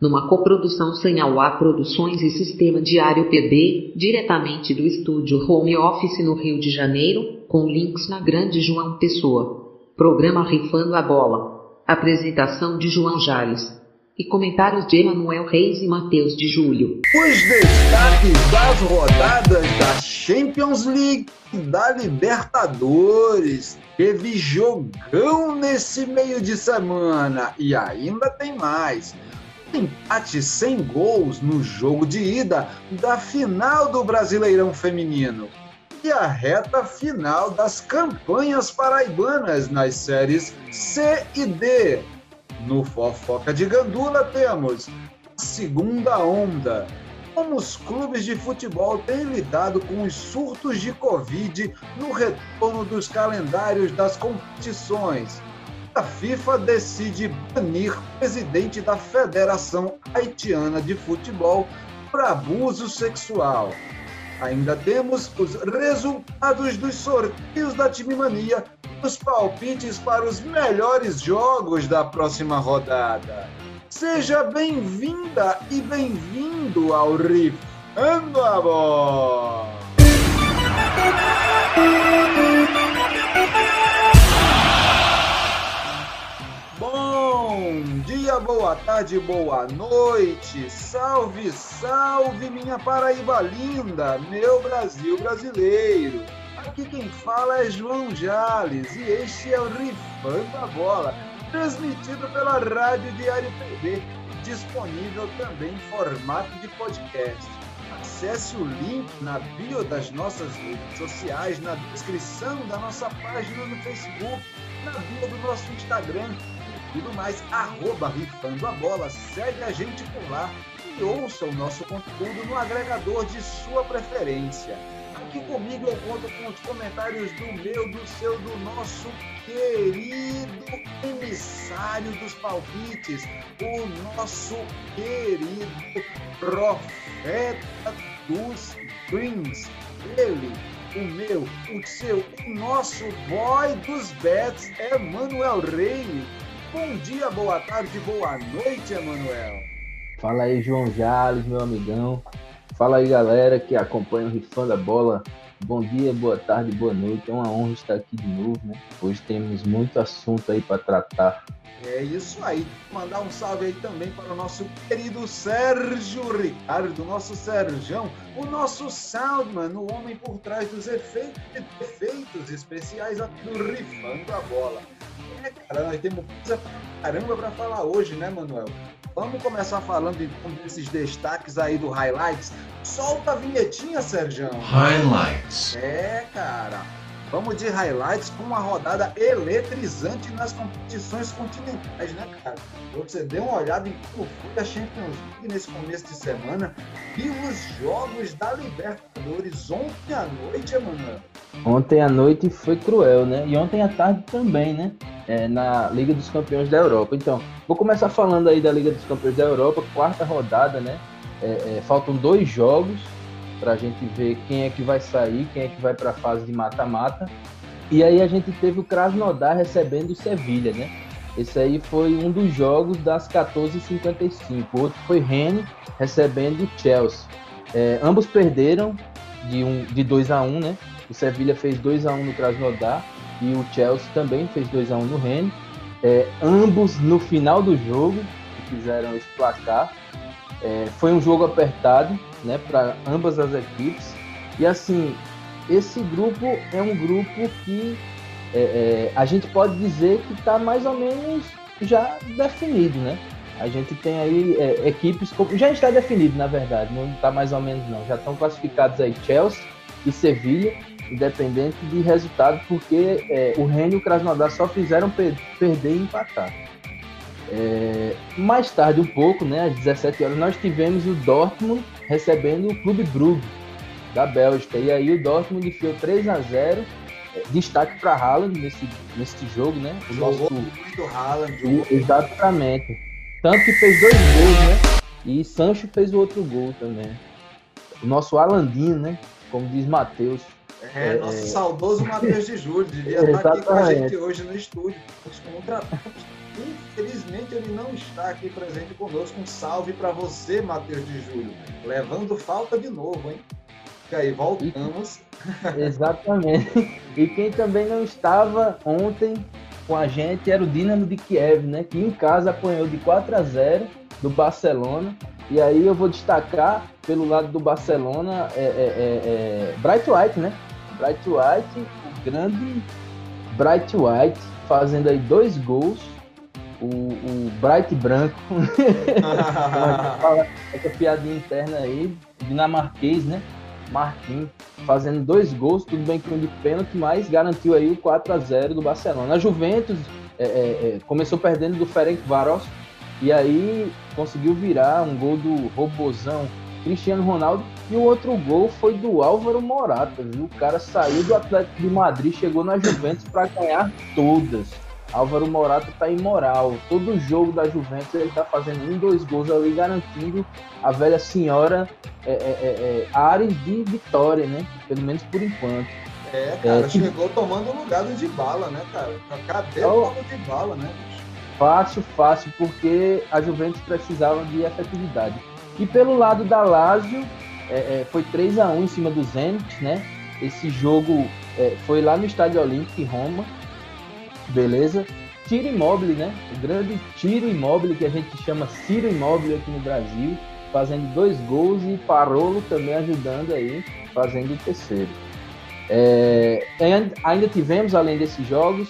numa coprodução Sanhauá Produções e Sistema Diário PB, diretamente do estúdio Home Office no Rio de Janeiro, com links na Grande João Pessoa. Programa Rifando a Bola. Apresentação de João Jales. E comentários de Emanuel Reis e Matheus de Julho. Os destaques das rodadas da Champions League e da Libertadores. Teve jogão nesse meio de semana e ainda tem mais empate sem gols no jogo de ida da final do Brasileirão Feminino e a reta final das campanhas paraibanas nas séries C e D. No Fofoca de Gandula temos a segunda onda. Como os clubes de futebol têm lidado com os surtos de Covid no retorno dos calendários das competições a FIFA decide banir o presidente da Federação Haitiana de Futebol por abuso sexual. Ainda temos os resultados dos sorteios da Time Mania, os palpites para os melhores jogos da próxima rodada. Seja bem-vinda e bem-vindo ao Rifando a Bola! Bom dia, boa tarde, boa noite. Salve, salve, minha Paraíba linda, meu Brasil brasileiro. Aqui quem fala é João Jales e este é o Rifando a Bola, transmitido pela Rádio Diário TV, disponível também em formato de podcast. Acesse o link na bio das nossas redes sociais, na descrição da nossa página no Facebook, na bio do nosso Instagram tudo mais, arroba Rifando a Bola. Segue a gente por lá e ouça o nosso conteúdo no agregador de sua preferência. Aqui comigo eu conto com os comentários do meu, do seu, do nosso querido emissário dos palpites, o nosso querido profeta dos dreams. Ele, o meu, o seu, o nosso boy dos bets, Emanuel Reis. Bom dia, boa tarde, boa noite, Emanuel. Fala aí, João Jales, meu amigão. Fala aí, galera que acompanha o Rifando a Bola. Bom dia, boa tarde, boa noite. É uma honra estar aqui de novo, né? Hoje temos muito assunto aí para tratar. É isso aí. Mandar um salve aí também para o nosso querido Sérgio Ricardo, nosso Sérgio, o nosso Soundman, o homem por trás dos efeitos, efeitos especiais do Rifando a Bola. É, cara, nós temos coisa pra caramba para falar hoje, né, Manuel? Vamos começar falando então desses destaques aí do Highlights. Solta a vinhetinha, Sérgio. Highlights. É, cara. Vamos de highlights com uma rodada eletrizante nas competições continentais, né, cara? Você deu uma olhada em como foi a Champions League nesse começo de semana e os jogos da Libertadores ontem à noite, Emanuel. Ontem à noite foi cruel, né? E ontem à tarde também, né? É, na Liga dos Campeões da Europa. Então, vou começar falando aí da Liga dos Campeões da Europa, quarta rodada, né? É, é, faltam dois jogos para a gente ver quem é que vai sair, quem é que vai para a fase de mata-mata. E aí a gente teve o Krasnodar recebendo o Sevilha, né? Esse aí foi um dos jogos das 14h55. O outro foi Rennes recebendo o Chelsea. É, ambos perderam de, um, de 2 a 1 né? O Sevilha fez 2 a 1 no Krasnodar e o Chelsea também fez 2 a 1 no Rennes. É, ambos no final do jogo fizeram esse placar. É, foi um jogo apertado, né, para ambas as equipes. E assim, esse grupo é um grupo que é, é, a gente pode dizer que está mais ou menos já definido, né? A gente tem aí é, equipes, já está definido na verdade, não está mais ou menos não. Já estão classificados aí Chelsea e Sevilha, independente de resultado, porque é, o Rennes e o Krasnodar só fizeram per perder e empatar. É, mais tarde um pouco, né, às 17 horas, nós tivemos o Dortmund recebendo o Clube Brugge da Bélgica. E aí o Dortmund enfiou 3 a 0 é, Destaque para Haaland nesse, nesse jogo, né? O jogou nosso... muito Haaland. Jogou. Exatamente. Tanto que fez dois gols, né? E Sancho fez o outro gol também. O nosso Alandinho, né? Como diz Matheus. É, é, nosso saudoso Matheus de Júlio. Devia estar aqui com a gente hoje no estúdio. Infelizmente ele não está aqui presente conosco. Um salve para você, Matheus de Júlio. Levando falta de novo, hein? E aí, voltamos. Exatamente. E quem também não estava ontem com a gente era o Dinamo de Kiev, né? Que em casa apanhou de 4 a 0 do Barcelona. E aí eu vou destacar pelo lado do Barcelona é, é, é, é Bright White, né? Bright White, o grande Bright White, fazendo aí dois gols. O, o Bright Branco, essa piadinha interna aí, dinamarquês, né? Marquinhos fazendo dois gols, tudo bem que um de pênalti, mas garantiu aí o 4 a 0 do Barcelona. A Juventus é, é, é, começou perdendo do Ferenc Varos e aí conseguiu virar um gol do robozão Cristiano Ronaldo e o outro gol foi do Álvaro Morata, viu? O cara saiu do Atlético de Madrid, chegou na Juventus para ganhar todas. Álvaro Morata tá imoral. Todo jogo da Juventus ele tá fazendo um, dois gols ali, garantindo a velha senhora é, é, é, é áreas de vitória, né? Pelo menos por enquanto. É, cara, é, chegou tomando o lugar do de bala, né, cara? Cadê o de bala, né? Fácil, fácil, porque a Juventus precisava de efetividade. E pelo lado da Lazio, é, foi 3 a 1 em cima do Zenit, né? Esse jogo foi lá no Estádio Olímpico em Roma beleza? Tiro Imóvel, né? O grande Tiro Imóvel, que a gente chama Ciro Imóvel aqui no Brasil, fazendo dois gols e Parolo também ajudando aí, fazendo o terceiro. É, ainda tivemos, além desses jogos,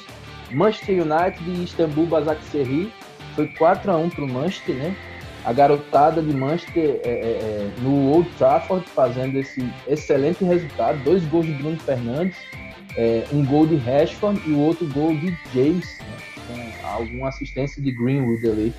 Manchester United e Istambul Basaksehir, foi 4 a 1 para o Manchester, né? A garotada de Manchester é, é, é, no Old Trafford fazendo esse excelente resultado, dois gols de Bruno Fernandes, é, um gol de Rashford e o outro gol de James, né, com alguma assistência de Greenwood ali.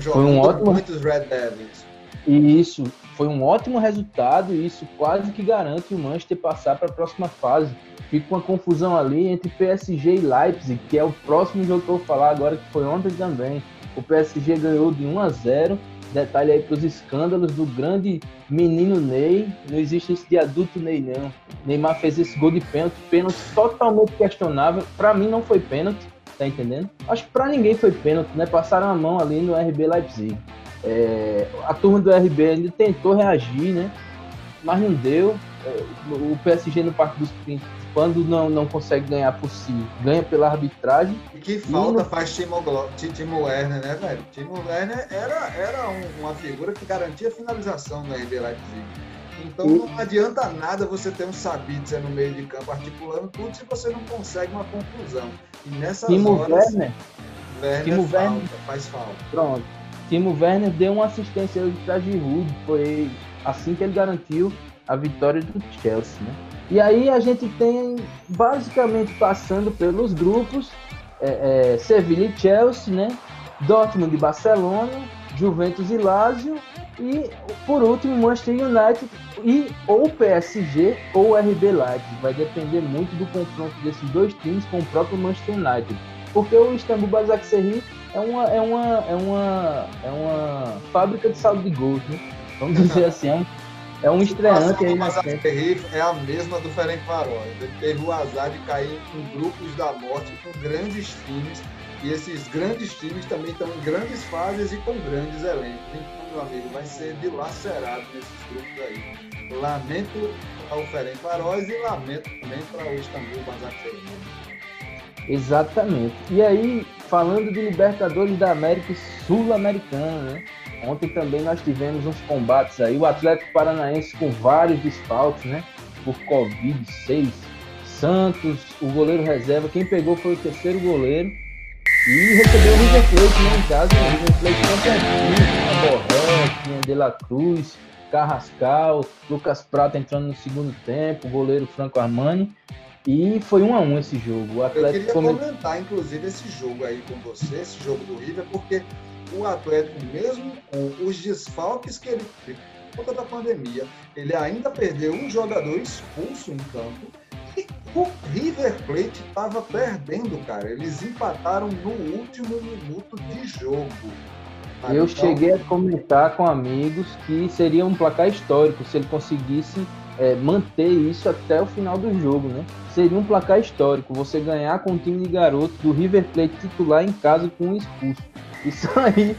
Foi um ótimo muitos Red Devils. E isso foi um ótimo resultado e isso quase que garante o Manchester passar para a próxima fase. Fica uma confusão ali entre PSG e Leipzig, que é o próximo jogo que eu vou falar agora, que foi ontem também. O PSG ganhou de 1 a 0 Detalhe aí para os escândalos do grande menino Ney. Não existe esse de adulto Ney, não. Neymar fez esse gol de pênalti, pênalti totalmente questionável. Para mim não foi pênalti, tá entendendo? Acho que para ninguém foi pênalti, né? Passaram a mão ali no RB Leipzig. É, a turma do RB ainda tentou reagir, né? Mas não deu. É, o PSG no Parque dos Príncipes quando não, não consegue ganhar por si, ganha pela arbitragem. E que falta no... faz Timo, Timo Werner, né, velho? Timo Werner era, era um, uma figura que garantia a finalização no RB Leipzig. Então e... não adianta nada você ter um Sabitzer no meio de campo articulando tudo se você não consegue uma conclusão. E nessas Timo horas, Werner, Werner, Timo falta, Werner faz falta. Pronto. Timo Werner deu uma assistência para Giroud, foi assim que ele garantiu a vitória do Chelsea, né? E aí a gente tem basicamente passando pelos grupos é, é, Sevilla e Chelsea, né? Dortmund e Barcelona, Juventus e Lazio e por último Manchester United e ou PSG ou RB Leipzig. Vai depender muito do confronto desses dois times com o próprio Manchester United, porque o Istanbul Basaksehir é uma é uma é uma é uma fábrica de saldo de gols, né? Vamos dizer assim, é um é um estreante aí na É a mesma do Ferenc Varoz. Ele teve o azar de cair em grupos da morte com grandes times. E esses grandes times também estão em grandes fases e com grandes elencos. Então, meu amigo, vai ser dilacerado nesses grupos aí. Lamento para o Ferenc Varoz e lamento também para o Istambul Basaksehir. Exatamente. E aí, falando de Libertadores da América Sul-Americana, né? Ontem também nós tivemos uns combates aí. O Atlético Paranaense com vários desfalques, né? Por Covid, seis. Santos, o goleiro reserva. Quem pegou foi o terceiro goleiro. E recebeu o River Plate, né? Em casa, o River Plate tinha Borré, tinha De La Cruz, Carrascal, Lucas Prata entrando no segundo tempo, o goleiro Franco Armani. E foi um a um esse jogo. O Atlético Eu queria comentar, inclusive, esse jogo aí com você, esse jogo do River, porque o Atlético, mesmo com os desfalques que ele teve por conta da pandemia, ele ainda perdeu um jogador expulso em campo e o River Plate estava perdendo, cara. Eles empataram no último minuto de jogo. Eu então... cheguei a comentar com amigos que seria um placar histórico se ele conseguisse é, manter isso até o final do jogo, né? Seria um placar histórico você ganhar com um time de garoto do River Plate titular em casa com um expulso. Isso aí,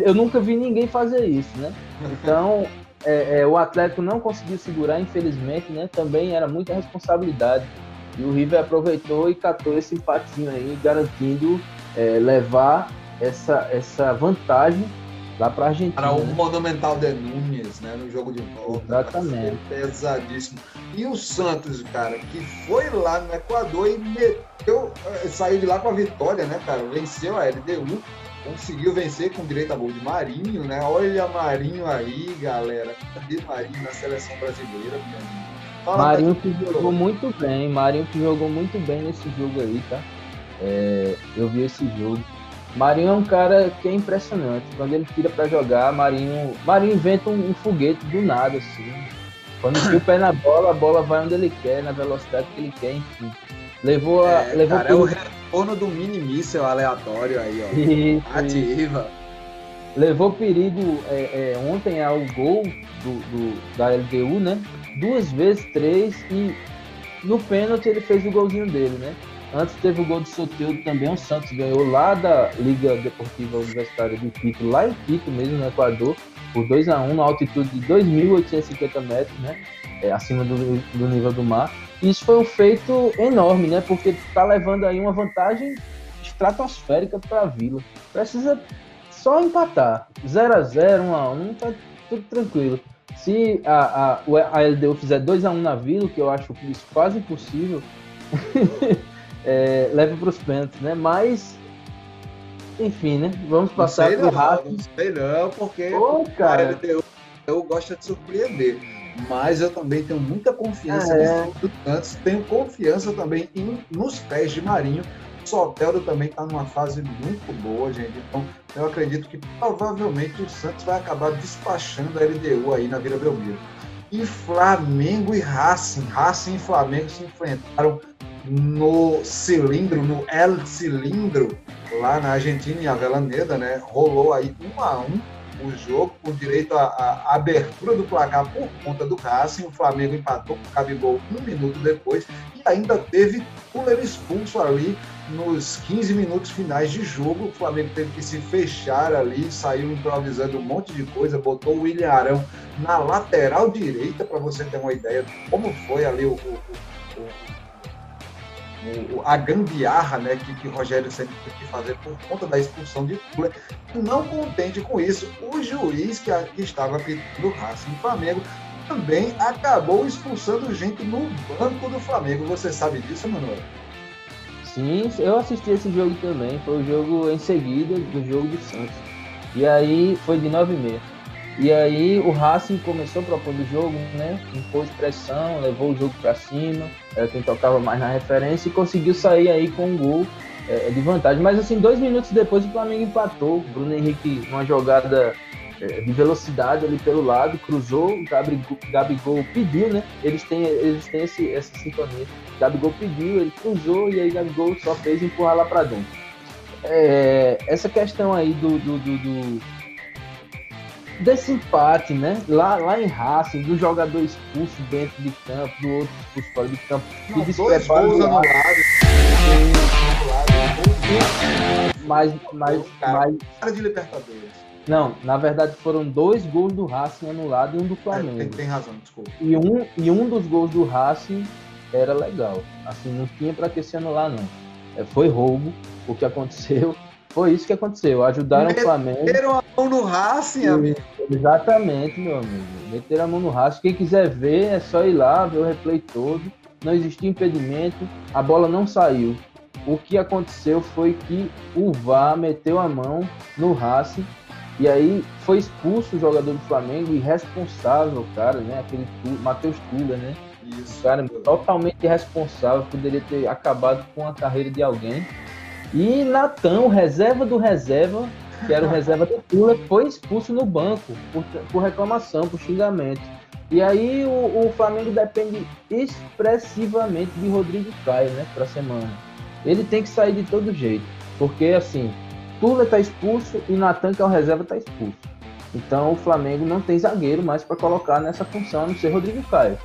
eu nunca vi ninguém fazer isso, né? Então, é, é, o Atlético não conseguiu segurar, infelizmente, né? Também era muita responsabilidade. E o River aproveitou e catou esse empatinho aí, garantindo é, levar essa, essa vantagem lá para a Argentina. Para o né? Monumental de Nunes, né? No jogo de volta. Exatamente. Pesadíssimo. E o Santos, cara, que foi lá no Equador e meteu, eh, saiu de lá com a vitória, né, cara? Venceu a LDU, conseguiu vencer com direito a gol de Marinho, né? Olha Marinho aí, galera. Cadê Marinho na seleção brasileira, Marinho que jogou muito bem, Marinho que jogou muito bem nesse jogo aí, tá? É, eu vi esse jogo. Marinho é um cara que é impressionante. Quando ele tira para jogar, Marinho, Marinho inventa um, um, foguete do nada, assim. Quando o pé na bola, a bola vai onde ele quer, na velocidade que ele quer, enfim. Levou a. É, levou cara, é o retorno do mini míssel aleatório aí, ó. Isso, Ativa. Isso. Levou perigo é, é, ontem ao gol do, do, da LDU, né? Duas vezes, três, e no pênalti ele fez o golzinho dele, né? Antes teve o gol de Soteldo também, o Santos ganhou lá da Liga Deportiva Universitária de Quito, lá em Quito mesmo, no Equador, por 2 a 1 na altitude de 2.850 metros, né? É, acima do, do, nível do mar. Isso foi um feito enorme, né? Porque está levando aí uma vantagem estratosférica para a Vila. Precisa só empatar. 0 a 0 1 a 1 tá tudo tranquilo. Se a, a, a LDU fizer 2 a 1 na Vila, que eu acho isso quase impossível, é, leva para os pênaltis, né? Mas, enfim, né? Vamos passar para o Racing. Não sei não, porque Ô, cara. Eu, eu gosto de surpreender. Mas eu também tenho muita confiança é. no Santos, tenho confiança também em, nos pés de Marinho. O Soteldo também está numa fase muito boa, gente. Então, eu acredito que provavelmente o Santos vai acabar despachando a LDU aí na Vila Belmiro. E Flamengo e Racing, Racing e Flamengo se enfrentaram no cilindro, no El Cilindro, lá na Argentina, em Avelaneda, né? Rolou aí um a um o jogo, com direito à, abertura do placar por conta do Racing. O Flamengo empatou com o Cabigol um minuto depois e ainda teve Fuller expulso ali nos 15 minutos finais de jogo. O Flamengo teve que se fechar ali, saiu improvisando um monte de coisa, botou o William Arão na lateral direita, para você ter uma ideia de como foi ali o, o, o a gambiarra né, que, que Rogério sempre teve que fazer por conta da expulsão de Fuller. Não contente com isso, o juiz que, que estava apitando o Racing Flamengo também acabou expulsando gente no banco do Flamengo. Você sabe disso, Manuel? Sim, eu assisti esse jogo também. Foi o jogo em seguida do jogo do Santos. E aí foi de 9 e meia. E aí o Racing começou propondo o jogo, né? Impôs pressão, levou o jogo para cima, era quem tocava mais na referência e conseguiu sair aí com um gol é, de vantagem. Mas assim, dois minutos depois o Flamengo empatou. Bruno Henrique, uma jogada é, de velocidade ali pelo lado, cruzou, Gabigol, Gabigol pediu, né? Eles têm, eles têm esse, essa sintonia. Gabigol pediu, ele cruzou e aí Gabigol só fez empurrar lá para dentro. É, essa questão aí do, do, do, do desse empate, né? Lá, lá em Racing, do jogador expulso dentro de campo, do outro expulso fora de campo, que desprepara do lado. Mas, mas, mas... Cara de Libertadores. Não, na verdade foram dois gols do Racing anulado e um do Flamengo. É, tem, tem, razão, desculpa. E um, e um dos gols do Racing era legal. Assim, não tinha para que se anular, não. É, foi roubo o que aconteceu. Foi isso que aconteceu. Ajudaram Meteram o Flamengo. Meteram a mão no Racing, amigo. Exatamente, meu amigo. Meteram a mão no Racing. Quem quiser ver, é só ir lá, ver o replay todo. Não existiu impedimento, a bola não saiu. O que aconteceu foi que o VAR meteu a mão no Racing e aí foi expulso o jogador do Flamengo, irresponsável, cara, né? Aquele Matheus Tula, né? Isso. Cara, totalmente irresponsável, poderia ter acabado com a carreira de alguém. E Natan, reserva do reserva, que era o reserva do Pula, foi expulso no banco por, por reclamação, por xingamento. E aí o, o, Flamengo depende expressivamente de Rodrigo Caio, né, para semana. Ele tem que sair de todo jeito, porque assim, Tula está expulso e Natan, que é o reserva, está expulso. Então o Flamengo não tem zagueiro mais para colocar nessa função, a não ser Rodrigo Caio.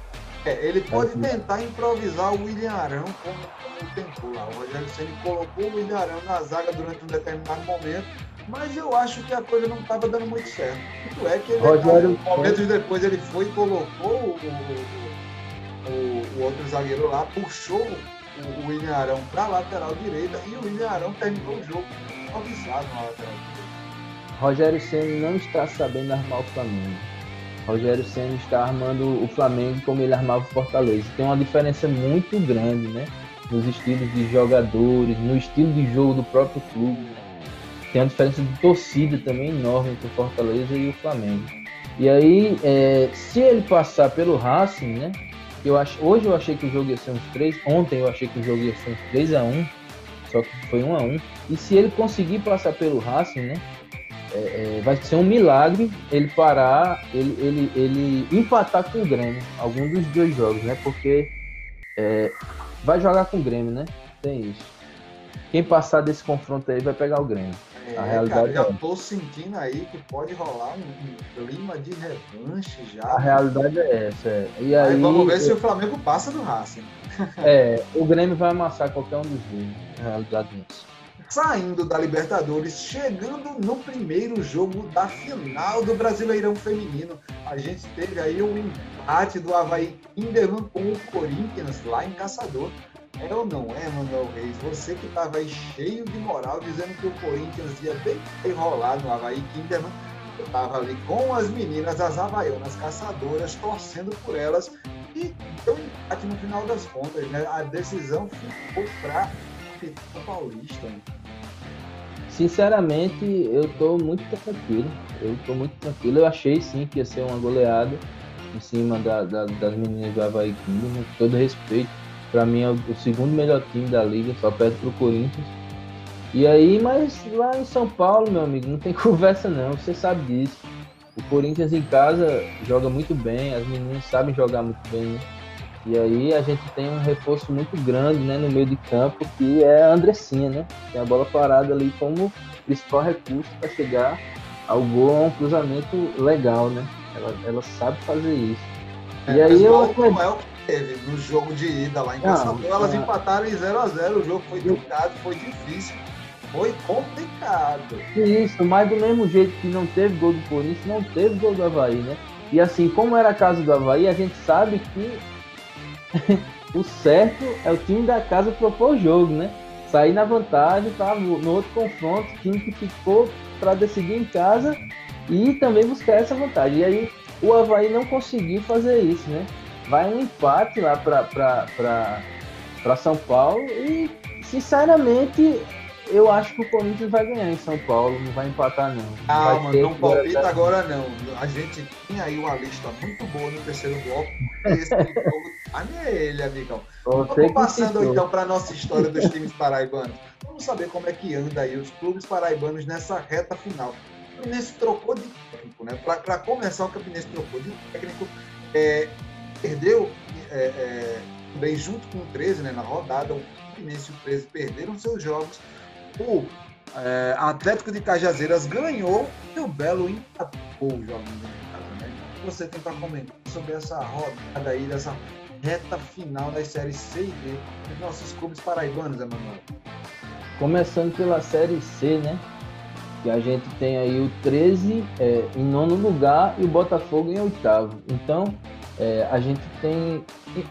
É, ele pode tentar improvisar o William Arão como, como tentou lá. O Rogério Ceni colocou o William Arão na zaga durante um determinado momento, mas eu acho que a coisa não estava dando muito certo. Tanto é que ele, Rogério... momentos depois ele foi e colocou o, o, o outro zagueiro lá, puxou o William Arão para a lateral direita e o William Arão terminou o jogo avisado na lateral direita. Rogério Senna não está sabendo armar o Flamengo. Rogério Senna está armando o Flamengo como ele armava o Fortaleza. Tem uma diferença muito grande, né? Nos estilos de jogadores, no estilo de jogo do próprio clube. Né? Tem uma diferença de torcida também enorme entre o Fortaleza e o Flamengo. E aí, é, se ele passar pelo Racing, né? Eu acho, hoje eu achei que o jogo ia ser uns 3, ontem eu achei que o jogo ia ser uns 3 a 1 só que foi 1 a 1 E se ele conseguir passar pelo Racing, né? É, é, vai ser um milagre ele parar, ele, ele, ele empatar com o Grêmio, algum dos dois jogos, né? Porque é, vai jogar com o Grêmio, né? Tem isso. Quem passar desse confronto aí vai pegar o Grêmio. É, a realidade cara, já é tô sentindo aí que pode rolar um, clima de revanche já. A realidade é essa. É. E aí, aí, vamos ver se o Flamengo passa do Racing. É, o Grêmio vai amassar qualquer um dos dois. A realidade é essa saindo da Libertadores, chegando no primeiro jogo da final do Brasileirão Feminino. A gente teve aí um empate do Havaí Kinderman com o Corinthians lá em Caçador. É ou não é, Manuel Reis? Você que estava aí cheio de moral, dizendo que o Corinthians ia bem enrolar no Havaí Kinderman. Eu estava ali com as meninas, as havaianas caçadoras, torcendo por elas. E deu empate no final das contas, né? A decisão ficou para o Paulista. Sinceramente, eu tô muito tranquilo. Eu tô muito tranquilo. Eu achei sim que ia ser uma goleada em cima da, da, das meninas do Havaí com todo respeito. Para mim é o, segundo melhor time da liga, só perto pro Corinthians. E aí, mas lá em São Paulo, meu amigo, não tem conversa não, você sabe disso. O Corinthians em casa joga muito bem, as meninas sabem jogar muito bem, né? E aí a gente tem um reforço muito grande né, no meio de campo, que é a Andressinha, né? Tem a bola parada ali como principal recurso para chegar ao gol, um cruzamento legal, né? Ela, ela sabe fazer isso. É, e aí eu. Como é o que teve no jogo de ida lá em Caçador, elas é. empataram em 0x0, o jogo foi truncado, foi difícil. Foi complicado. Isso, mas do mesmo jeito que não teve gol do Corinthians, não teve gol do Havaí, né? E assim, como era a casa do Havaí, a gente sabe que o certo é o time da casa propor o jogo, né? Sair na vantagem para no outro confronto, o time que ficou para decidir em casa e também buscar essa vantagem. E aí o Havaí não conseguiu fazer isso, né? Vai um empate lá para São Paulo e, sinceramente, eu acho que o Corinthians vai ganhar em São Paulo, não vai empatar não. Calma, não palpita agora não. A gente tinha aí uma lista muito boa no terceiro bloco. Esse jogo tá nele, amigão. Vamos passando então para nossa história dos times paraibanos. Vamos saber como é que anda aí os clubes paraibanos nessa reta final. Campinense trocou de técnico, né? Para começar, o Campinense trocou de técnico. É, perdeu é, é, bem junto com o 13, né? Na rodada, o Campinense e o 13 perderam seus jogos o é, Atlético de Cajazeiras ganhou e o Belo empatou o jogo né? Você tem para comentar sobre essa rodada aí, dessa reta final das séries C e D dos nossos clubes paraibanos, Emanuel? Começando pela série C, né? Que a gente tem aí o 13 é, em nono lugar e o Botafogo em oitavo. Então, é, a gente tem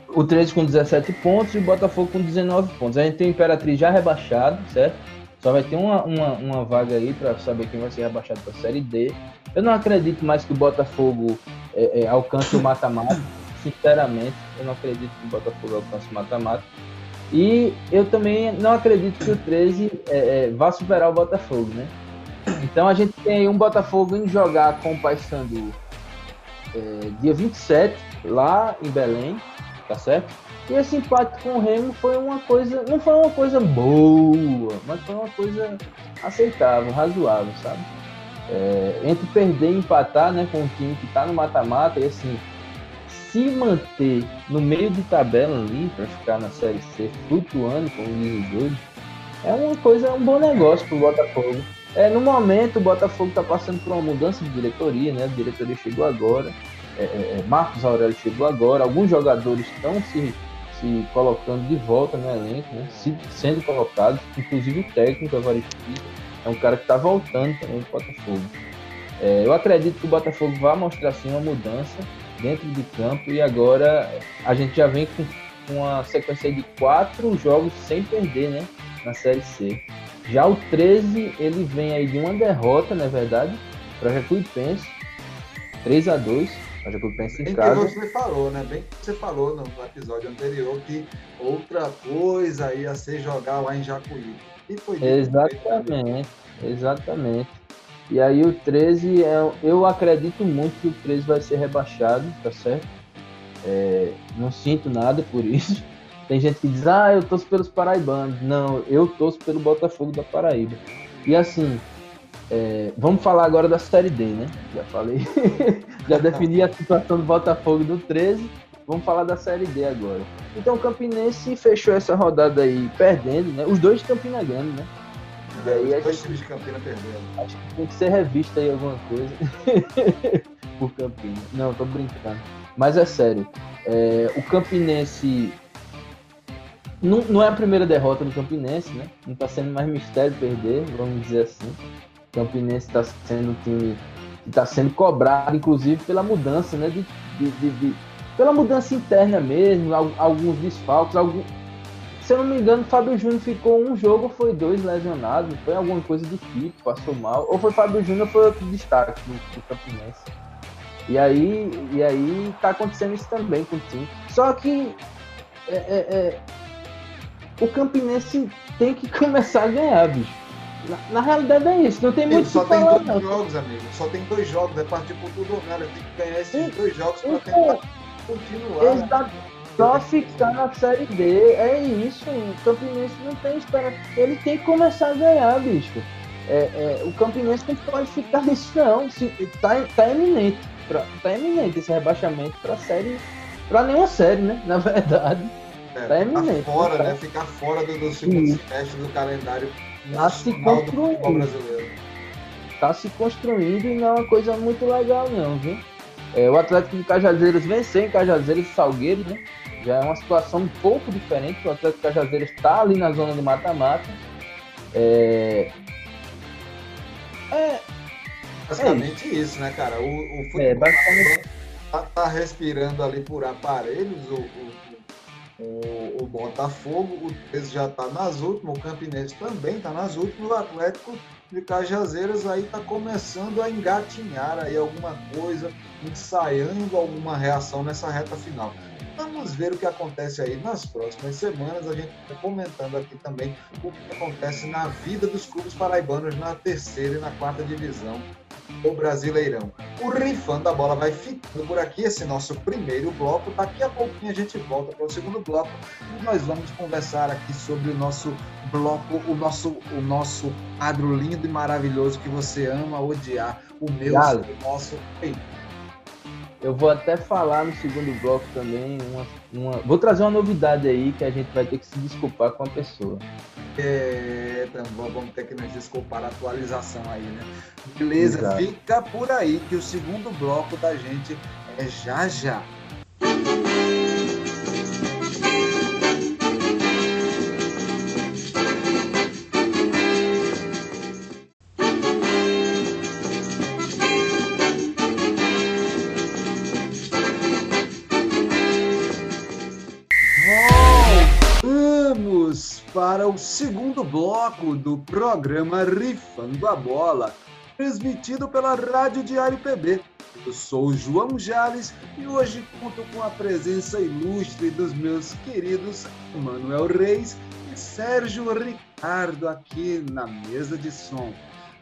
o 13 com 17 pontos e o Botafogo com 19 pontos. A gente tem o Imperatriz já rebaixado, certo? Só vai ter uma, uma, uma vaga aí para saber quem vai ser rebaixado para a Série D. Eu não acredito mais que o Botafogo é, é, alcance o mata-mata. Sinceramente, eu não acredito que o Botafogo alcance o mata-mata. E eu também não acredito que o 13 é, é, vá superar o Botafogo, né? Então a gente tem um Botafogo indo jogar com o Paysandu é, dia 27, lá em Belém, tá certo? E esse empate com o Remo foi uma coisa, não foi uma coisa boa, mas foi uma coisa aceitável, razoável, sabe? É, entre perder e empatar né, com um time que está no mata-mata, e assim, se manter no meio de tabela ali, para ficar na Série C, flutuando, como diz hoje, é uma coisa, é um bom negócio para o Botafogo. É, no momento, o Botafogo está passando por uma mudança de diretoria, né? A diretoria chegou agora, é, é, é Marcos Aurélio chegou agora, alguns jogadores estão se se colocando de volta no elenco, né? Se, sendo colocados, inclusive o técnico Evaristo é um cara que está voltando também do Botafogo. É, eu acredito que o Botafogo vai mostrar sim uma mudança dentro de campo e agora a gente já vem com uma sequência de quatro jogos sem perder, né? Na Série C. Já o 13, ele vem aí de uma derrota, na é verdade, para Jacuipense, 3 a 2 para Jacuipense em casa. Bem que você falou, né? Bem que você falou no episódio anterior que outra coisa ia ser jogar lá em Jacuí. E foi Exatamente, exatamente. E aí o 13, é, eu acredito muito que o 13 vai ser rebaixado, tá certo? É, não sinto nada por isso. Tem gente que diz, ah, eu torço pelos paraibanos. Não, eu torço pelo Botafogo da Paraíba. E assim, é, vamos falar agora da Série D, né? Já falei, já defini a situação do Botafogo do 13. Vamos falar da Série D agora. Então o Campinense fechou essa rodada aí perdendo, né? Os dois de Campina Grande, né? E aí, Os dois times de Campina perdendo. Acho que tem que ser revista aí alguma coisa por Campina. Não, tô brincando. Mas é sério. É, o Campinense não, não, é a primeira derrota do Campinense, né? Não está sendo mais mistério perder, vamos dizer assim. O Campinense está sendo um time que está sendo cobrado, inclusive, pela mudança, né? De, de, de, de, pela mudança interna mesmo, alguns desfalques, algum... se eu não me engano, o Fábio Júnior ficou um jogo, foi dois lesionados, foi alguma coisa do tipo, passou mal, ou foi Fábio Júnior, foi outro destaque do, do Campinense. E aí, e aí tá acontecendo isso também com o time. Só que é, é, é, o Campinense tem que começar a ganhar, bicho. Na, na realidade é isso, não tem muito Só tem falar, dois não. jogos, amigo. Só tem dois jogos, é partir por tudo ou nada. Tem que ganhar esses e, dois jogos pra tentar continuar. Exato. Só ficar na Série D, é isso. O Campinense não tem esperança. Ele tem que começar a ganhar, bicho. É, é, o Campinense não pode ficar nisso, não. Se, tá, tá eminente pra, tá eminente esse rebaixamento pra série. Pra nenhuma série, né? Na verdade. É, eminente. Fora, né? Ficar fora do, do segundo Sim. semestre do calendário tá se construindo. Tá se construindo e não é uma coisa muito legal, não, viu? É, o Atlético de Cajazeiras venceu em Cajazeiras e Salgueiro, né? Já é uma situação um pouco diferente. O Atlético de Cajazeiras está ali na zona de mata-mata. É... é... Basicamente é isso. isso. né, cara? O, o é, futebol é, basicamente... tá, tá, respirando ali por aparelhos, o, o, o, o Botafogo, o 13 já tá nas últimas, o Campinense também tá nas últimas, o Atlético de Cajazeiras aí tá começando a engatinhar aí alguma coisa, ensaiando alguma reação nessa reta final. Vamos ver o que acontece aí nas próximas semanas. A gente está comentando aqui também o que acontece na vida dos clubes paraibanos na terceira e na quarta divisão do Brasileirão. O Rifando a Bola vai ficando por aqui, esse nosso primeiro bloco. Daqui a pouquinho a gente volta para o segundo bloco e nós vamos conversar aqui sobre o nosso bloco, o nosso, o nosso quadro lindo e maravilhoso que você ama odiar, o meu, o nosso. Ei, eu vou até falar no segundo bloco também. Uma, uma, Vou trazer uma novidade aí que a gente vai ter que se desculpar com a pessoa. É, então vamos ter que nos desculpar a atualização aí, né? Beleza, Exato. fica por aí que o segundo bloco da gente é já já. Para o segundo bloco do programa Rifando a Bola, transmitido pela Rádio Diário PB. Eu sou o João Jales e hoje conto com a presença ilustre dos meus queridos Manuel Reis e Sérgio Ricardo aqui na mesa de som.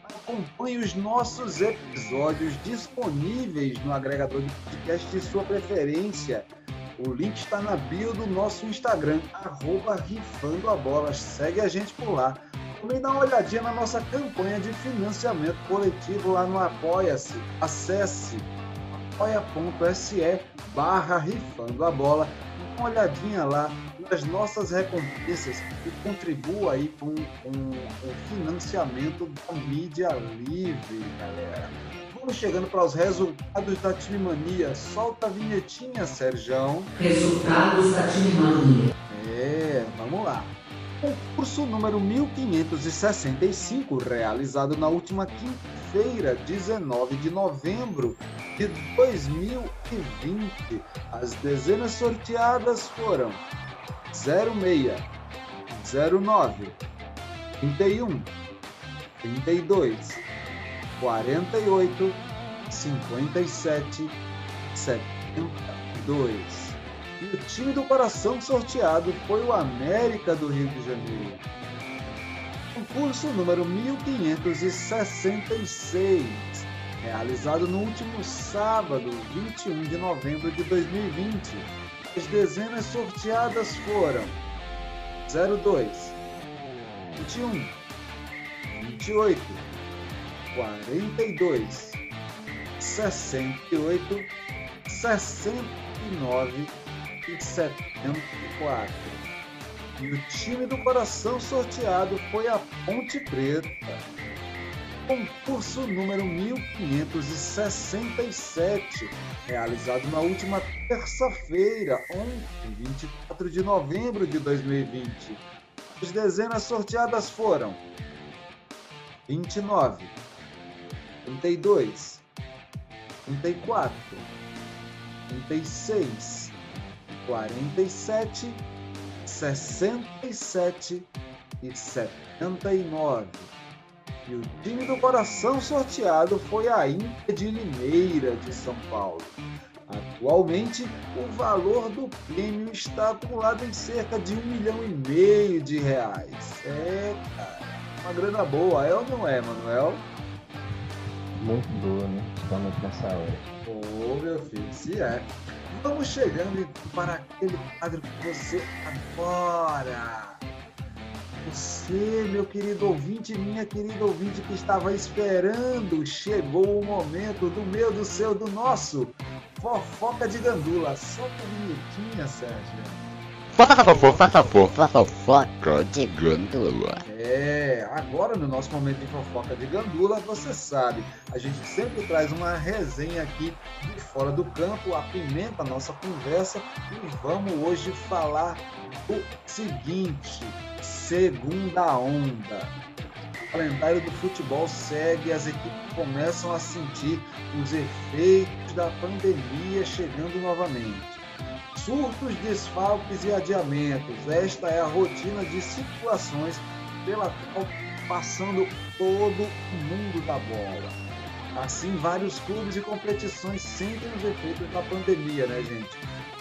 Acompanhe os nossos episódios disponíveis no agregador de podcast de sua preferência o link está na bio do nosso Instagram, arroba Rifando a Bola. Segue a gente por lá. Também dá uma olhadinha na nossa campanha de financiamento coletivo lá no Apoia-se. Acesse apoia.se barra Rifando a Bola. Dá uma olhadinha lá nas nossas recompensas e contribua aí com, com o financiamento da mídia livre, galera. Vamos chegando para os resultados da Time Mania. Solta a vinhetinha, Sérgio. Resultados da Time Mania. É, vamos lá. Concurso número 1565, realizado na última quinta-feira, 19 de novembro de 2020. As dezenas sorteadas foram 06, 09, 31, 32, 48, 57, 72. E o time do coração sorteado foi o América do Rio de Janeiro. Concurso número 1566, realizado no último sábado, 21 de novembro de 2020. As dezenas sorteadas foram 02, 21, 28, 42, 68, 69 e 74. E o time do coração sorteado foi a Ponte Preta. Concurso número 1567, realizado na última terça-feira, ontem, 24 de novembro de 2020. As dezenas sorteadas foram 29, 32, 34, 36, 47, 67 e 79. E o time do coração sorteado foi a Inter de Limeira de São Paulo. Atualmente, o valor do prêmio está acumulado em cerca de um milhão e meio de reais. É, cara, uma grana boa, é ou não é, Manuel? Muito boa, né? Principalmente nessa hora. Ô, meu filho, se é. Vamos chegando para aquele quadro que você adora. Você, meu querido ouvinte, minha querida ouvinte que estava esperando, chegou o momento do meu, do seu, do nosso fofoca de gandula. Só que vinhetinha, Sérgio. Fofoca de gandula. É, agora no nosso momento de fofoca de gandula, você sabe, a gente sempre traz uma resenha aqui de fora do campo, apimenta a nossa conversa e vamos hoje falar o seguinte: segunda onda. O calendário do futebol segue, as equipes começam a sentir os efeitos da pandemia chegando novamente surtos, desfalques e adiamentos. Esta é a rotina de situações pela passando todo o mundo da bola. Assim, vários clubes e competições sentem os efeitos da pandemia, né, gente?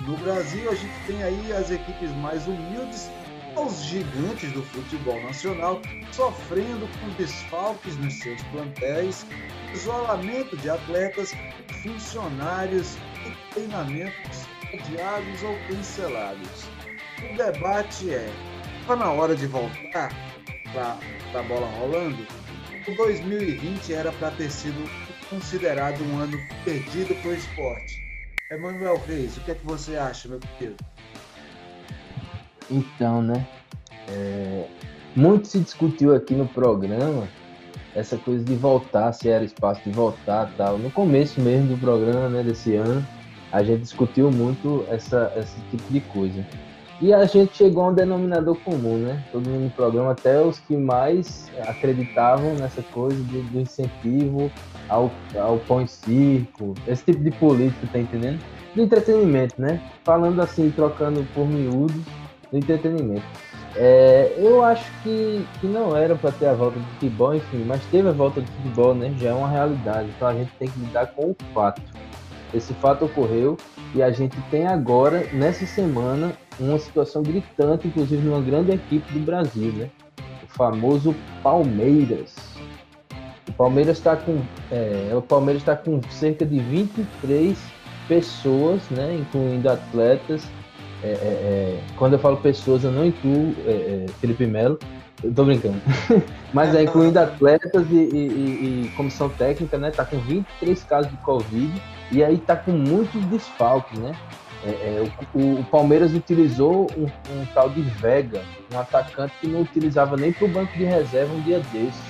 No Brasil, a gente tem aí as equipes mais humildes aos gigantes do futebol nacional sofrendo com desfalques nos seus plantéis, isolamento de atletas, funcionários e treinamentos adiados ou cancelados. O debate é: está na hora de voltar para a bola rolando? O 2020 era para ter sido considerado um ano perdido para o esporte. Emanuel Reis, o que é que você acha, meu querido? Então, né? É, muito se discutiu aqui no programa essa coisa de voltar, se era espaço de voltar tal. No começo mesmo do programa, né, desse ano, a gente discutiu muito essa, esse tipo de coisa. E a gente chegou a um denominador comum, né? Todo mundo no programa, até os que mais acreditavam nessa coisa de, do incentivo ao, ao pão e circo, esse tipo de política, tá entendendo? Do entretenimento, né? Falando assim, trocando por miúdos, do entretenimento. É, eu acho que, que não era para ter a volta do futebol, enfim, mas teve a volta do futebol, né? Já é uma realidade. Então a gente tem que lidar com o fato. Esse fato ocorreu e a gente tem agora, nessa semana, uma situação gritante, inclusive numa grande equipe do Brasil, né? O famoso Palmeiras. O Palmeiras está com, é, o Palmeiras está com cerca de 23 pessoas, né, incluindo atletas. É, é, é quando eu falo pessoas, eu não incluo é, é, Felipe Melo, eu tô brincando. Mas é incluindo atletas e, e, e, comissão técnica, né? Tá com 23 casos de Covid e aí tá com muitos desfalques, né? É, é, o, o, Palmeiras utilizou um, um, tal de Vega, um atacante que não utilizava nem para o banco de reserva um dia desses,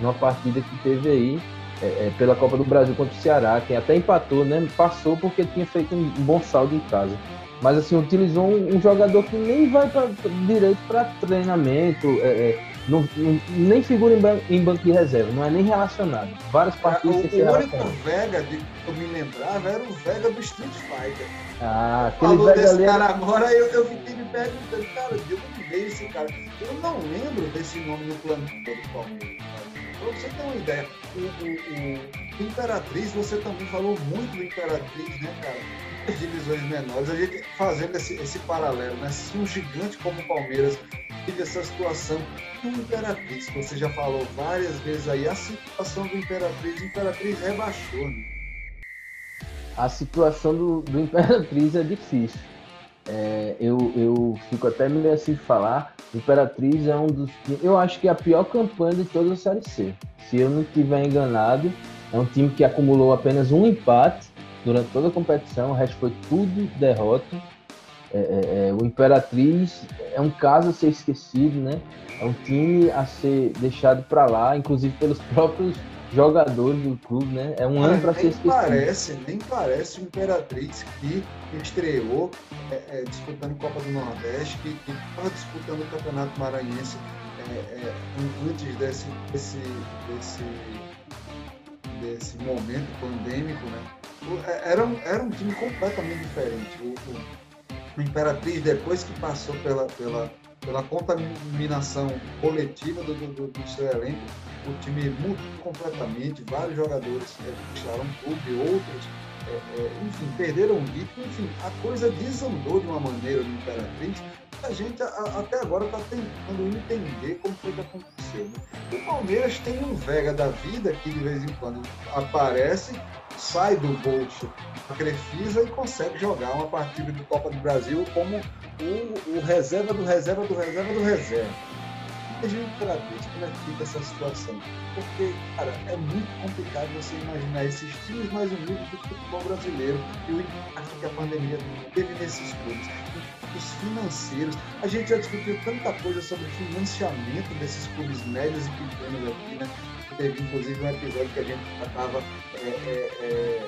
numa partida que teve aí é, é, pela Copa do Brasil contra o Ceará, quem até empatou, né? Passou porque tinha feito um bom saldo em casa. Mas assim, utilizou um, um jogador que nem vai pra, direito para treinamento, é, é, não, não, nem figura em, ban em, banco de reserva, não é nem relacionado. Partidas é, O, o único Vega de, que eu me lembrava era o Vega do Street Fighter. Ah, Falou Vega desse ali... cara agora, eu, eu fiquei me perguntando, cara, de onde veio esse cara? Eu não lembro desse nome no plano do Palmeiras. Pra você ter uma ideia, o, o, o Imperatriz, você também falou muito do Imperatriz, né, cara? As divisões menores, a gente fazendo esse, esse paralelo, né? Se um gigante como o Palmeiras teve essa situação, o Imperatriz, que você já falou várias vezes aí, a situação do Imperatriz, o Imperatriz rebaixou, né? A situação do, do Imperatriz é difícil. É, eu, eu fico até meio assim de falar. Imperatriz é um dos. Eu acho que é a pior campanha de toda a Série C. Se eu não estiver enganado, é um time que acumulou apenas um empate durante toda a competição, o resto foi tudo derrota. É, é, é o Imperatriz é um caso a ser esquecido, né? É um time a ser deixado para lá, inclusive pelos próprios jogadores do clube, né? É um ano para ser esquecido. Parece, nem parece o Imperatriz que estreou é, é, disputando Copa do Nordeste, que estava disputando o Campeonato Maranhense é, é antes desse, desse, desse, desse momento pandêmico, né? É, era um, era um time completamente diferente. O, o, o Imperatriz, depois que passou pela, pela, pela contaminação coletiva do, do, do seu elenco, o time mudou completamente, vários jogadores é, deixaram o clube, outros, é, enfim, perderam o ritmo, enfim, a coisa desandou de uma maneira no Imperatriz a gente a, até agora está tentando entender como foi que aconteceu. Né? O Palmeiras tem um Vega da vida que de vez em quando aparece, sai do bolso a Crefisa e consegue jogar uma partida de Copa do Brasil como o, o reserva do reserva do reserva do reserva Deus como é que fica essa situação. Porque, cara, é muito complicado você imaginar esses times mais humildes do futebol brasileiro e o impacto que a pandemia teve nesses clubes. Os financeiros. A gente já discutiu tanta coisa sobre financiamento desses clubes médios e pequenos aqui, né? Teve inclusive um episódio que a gente tratava é, é, é,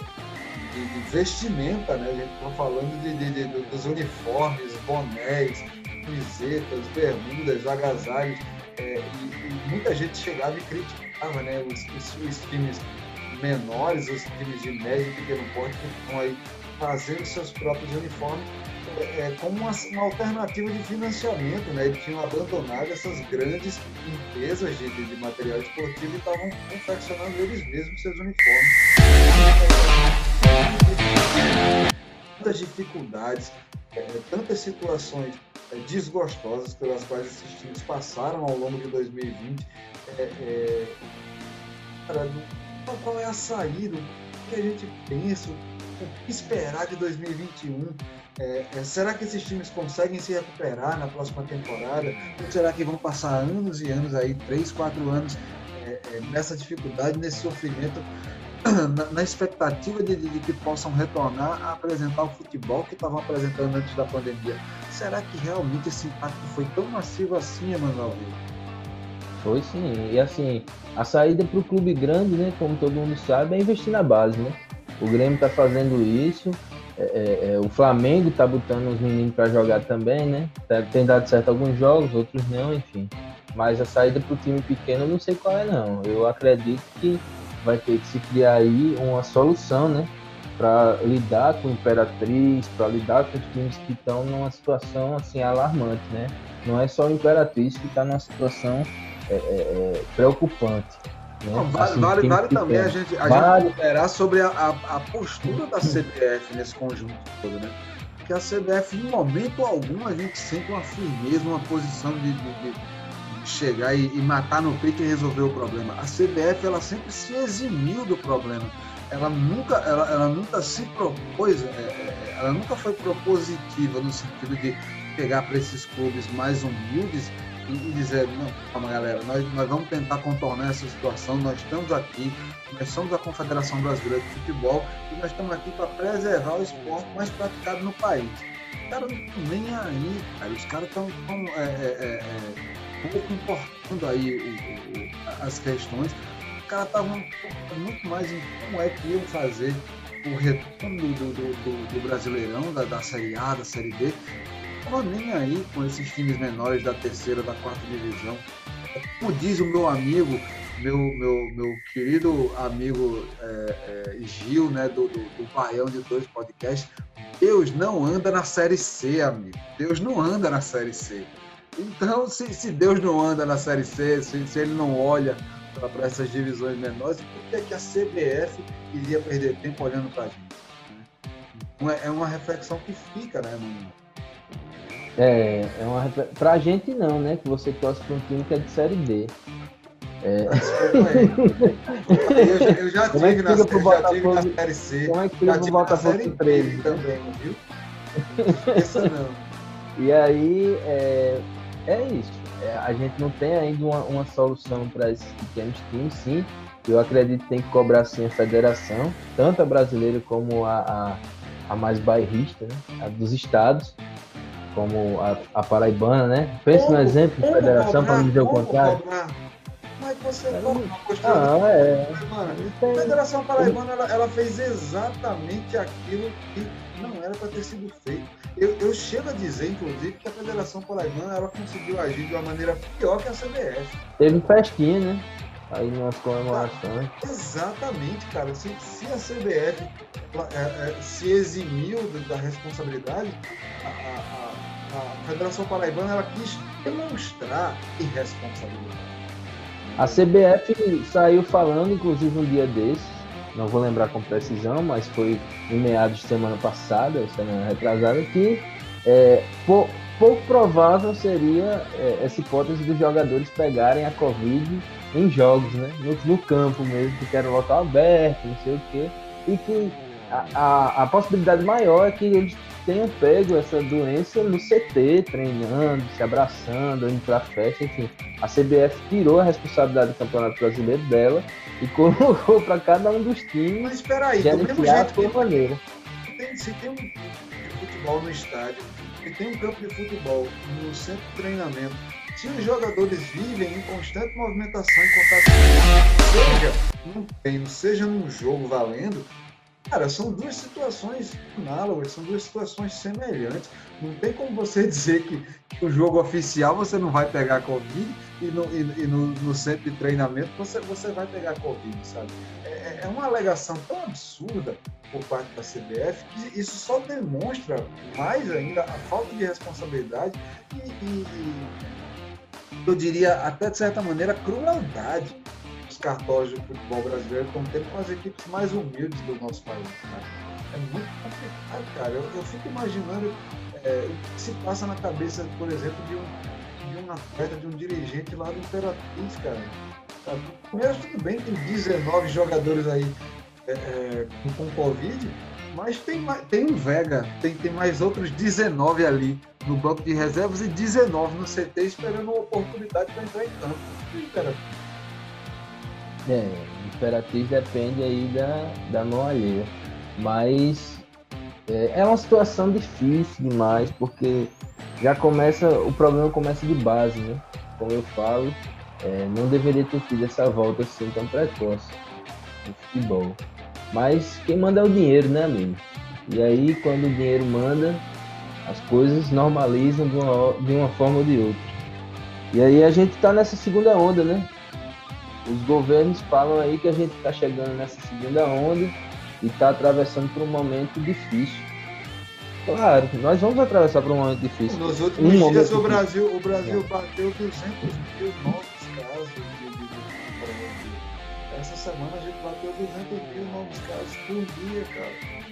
de, de, vestimenta, né? A gente estava falando de, de, de, dos uniformes, bonés, camisetas, bermudas, agasalhos é, e, muita gente chegava e criticava né, os, os, os, times menores, os times de médio e pequeno porte que estão aí fazendo seus próprios uniformes é, é, como uma, uma, alternativa de financiamento. Né? Eles tinham abandonado essas grandes empresas de, de, de material esportivo e estavam confeccionando eles mesmos seus uniformes. Muitas dificuldades, é, tantas situações é, desgostosas pelas quais esses times passaram ao longo de 2020. É, é, cara, qual é a saída? O que a gente pensa? O que esperar de 2021? É, é, será que esses times conseguem se recuperar na próxima temporada? Ou será que vão passar anos e anos aí, três, quatro anos, é, é, nessa dificuldade, nesse sofrimento na, na expectativa de, de, que possam retornar a apresentar o futebol que estavam apresentando antes da pandemia. Será que realmente esse impacto foi tão massivo assim, Emanuel? Foi sim. E assim, a saída para o clube grande, né, como todo mundo sabe, é investir na base, né? O Grêmio está fazendo isso. É, é, é, o Flamengo está botando os meninos para jogar também, né? Tá, tem dado certo alguns jogos, outros não, enfim. Mas a saída para o time pequeno eu não sei qual é não. Eu acredito que vai ter que se criar aí uma solução, né? Para lidar com a Imperatriz, para lidar com os times que estão numa situação assim alarmante, né? Não é só o Imperatriz que está numa situação é, é, é, preocupante. Né? Não, vale, assim, vale, vale também a gente, a vale. gente considerar sobre a, a, a, postura da CBF nesse conjunto todo, né? Porque a CBF, em momento algum, a gente sente uma firmeza, uma posição de, de, de chegar e, e matar no peito e resolver o problema. A CBF ela sempre se eximiu do problema. Ela nunca, ela, ela nunca se propôs, é, é ela nunca foi propositiva no sentido de pegar para esses clubes mais humildes e, e dizer, não, calma galera, nós, nós vamos tentar contornar essa situação, nós estamos aqui, nós somos a Confederação Brasileira de Futebol e nós estamos aqui para preservar o esporte mais praticado no país. Estão nem aí, cara. Os caras estão é, é, é, é pouco importando aí o, o, as questões. Os caras estavam muito mais em como é que iam fazer o retorno do, do, do, do Brasileirão, da, da Série A, da Série B, estava nem aí com esses times menores da terceira, da quarta divisão. Como diz o meu amigo, meu, meu, meu querido amigo é, é, Gil, né, do, do, do Baião de Dois Podcast, Deus não anda na Série C, amigo. Deus não anda na Série C. Então, se, se Deus não anda na Série C, se, se ele não olha para essas divisões menores, por que, é que a CBF iria perder tempo olhando para a gente? Né? É uma reflexão que fica, né? É, é uma pra gente não, né? Que você torce para um time que é de série D. É... eu, eu já Como tive, é na, já tive na série C. Como é que fica pro Botafogo 13? Também, viu? Essa não. E aí, é, é isso. É, a gente não tem ainda uma, uma solução para esses pequenos times, sim. Eu acredito que tem que cobrar sim a federação, tanto a brasileira como a, a, a mais bairrista, né? a dos estados, como a, a paraibana, né? Pense no exemplo de federação para não dizer o contrário. Cobrar? Mas você é, uma postura ah, é. A Federação Paraibana ela, ela, fez exatamente aquilo que não era para ter sido feito. Eu, eu chego a dizer, inclusive, que a Federação Paraibana ela conseguiu agir de uma maneira pior que a CBF. Teve festinha, né? Aí nas comemorações. Ah, exatamente, cara. Se, se a CBF é, é, se eximiu da responsabilidade, a, a, a, Federação Paraibana ela quis demonstrar irresponsabilidade. A CBF saiu falando, inclusive um dia desses, não vou lembrar com precisão, mas foi em meados de semana passada, semana retrasada, que é, pou, pouco provável seria é, essa hipótese dos jogadores pegarem a Covid em jogos, né? No, no campo mesmo, que era um local aberto, não sei o quê, e que a, a, a possibilidade maior é que eles tenham pego essa doença no CT, treinando, se abraçando, indo pra festa, enfim. A CBF tirou a responsabilidade do Campeonato Brasileiro dela e colocou para cada um dos times. Mas espera aí, do mesmo jeito que maneira. Tem, se tem um futebol no estádio, se tem um campo de futebol no centro de treinamento, se os jogadores vivem em constante movimentação e contato, seja num treino, seja num jogo valendo, Cara, são duas situações análogas, são duas situações semelhantes. Não tem como você dizer que o jogo oficial você não vai pegar Covid e no, e, e no, no centro de treinamento você, você vai pegar Covid, sabe? É, é, é uma alegação tão absurda por parte da CBF que isso só demonstra mais ainda a falta de responsabilidade e, e, e eu diria até de certa maneira crueldade cartórios de futebol brasileiro estão tendo com as equipes mais humildes do nosso país. Né? É muito complicado, cara. Eu, eu fico imaginando é, o que se passa na cabeça, por exemplo, de um, de um atleta, de um dirigente lá do Imperatriz, cara. Primeiro, tudo bem, tem 19 jogadores aí é, é, com Covid, mas tem, tem um Vega, tem, tem mais outros 19 ali no banco de reservas e 19 no CT esperando uma oportunidade para entrar em campo. E, cara, é, Imperatriz depende aí da, da mão alheia. Mas é, é uma situação difícil demais, porque já começa, o problema começa de base, né? Como eu falo, é, não deveria ter tido essa volta assim tão precoce no futebol. Mas quem manda é o dinheiro, né, amigo? E aí, quando o dinheiro manda, as coisas normalizam de uma, de uma forma ou de outra. E aí a gente tá nessa segunda onda, né? Os governos falam aí que a gente está chegando nessa segunda onda e está atravessando por um momento difícil. Claro, nós vamos atravessar por um momento difícil. Nos últimos um dias o Brasil, o Brasil é. bateu 200 mil novos casos de, de, de, Essa semana a gente bateu 200 mil novos casos por dia, cara.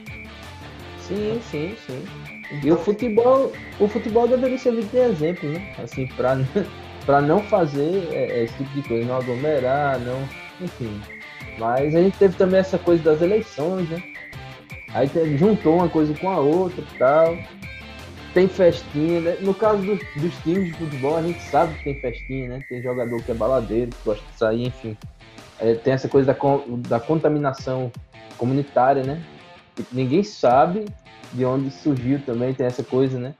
Sim, sim, sim. Então, e o futebol, o futebol deveria servir de exemplo, né? Assim, para para não fazer é, é, esse tipo de coisa, não aglomerar, não, enfim. Mas a gente teve também essa coisa das eleições, né? Aí juntou uma coisa com a outra e tal. Tem festinha, né? No caso dos, dos, times de futebol, a gente sabe que tem festinha, né? Tem jogador que é baladeiro, que gosta de sair, enfim. É, tem essa coisa da, da contaminação comunitária, né? Ninguém sabe de onde surgiu também, tem essa coisa, né?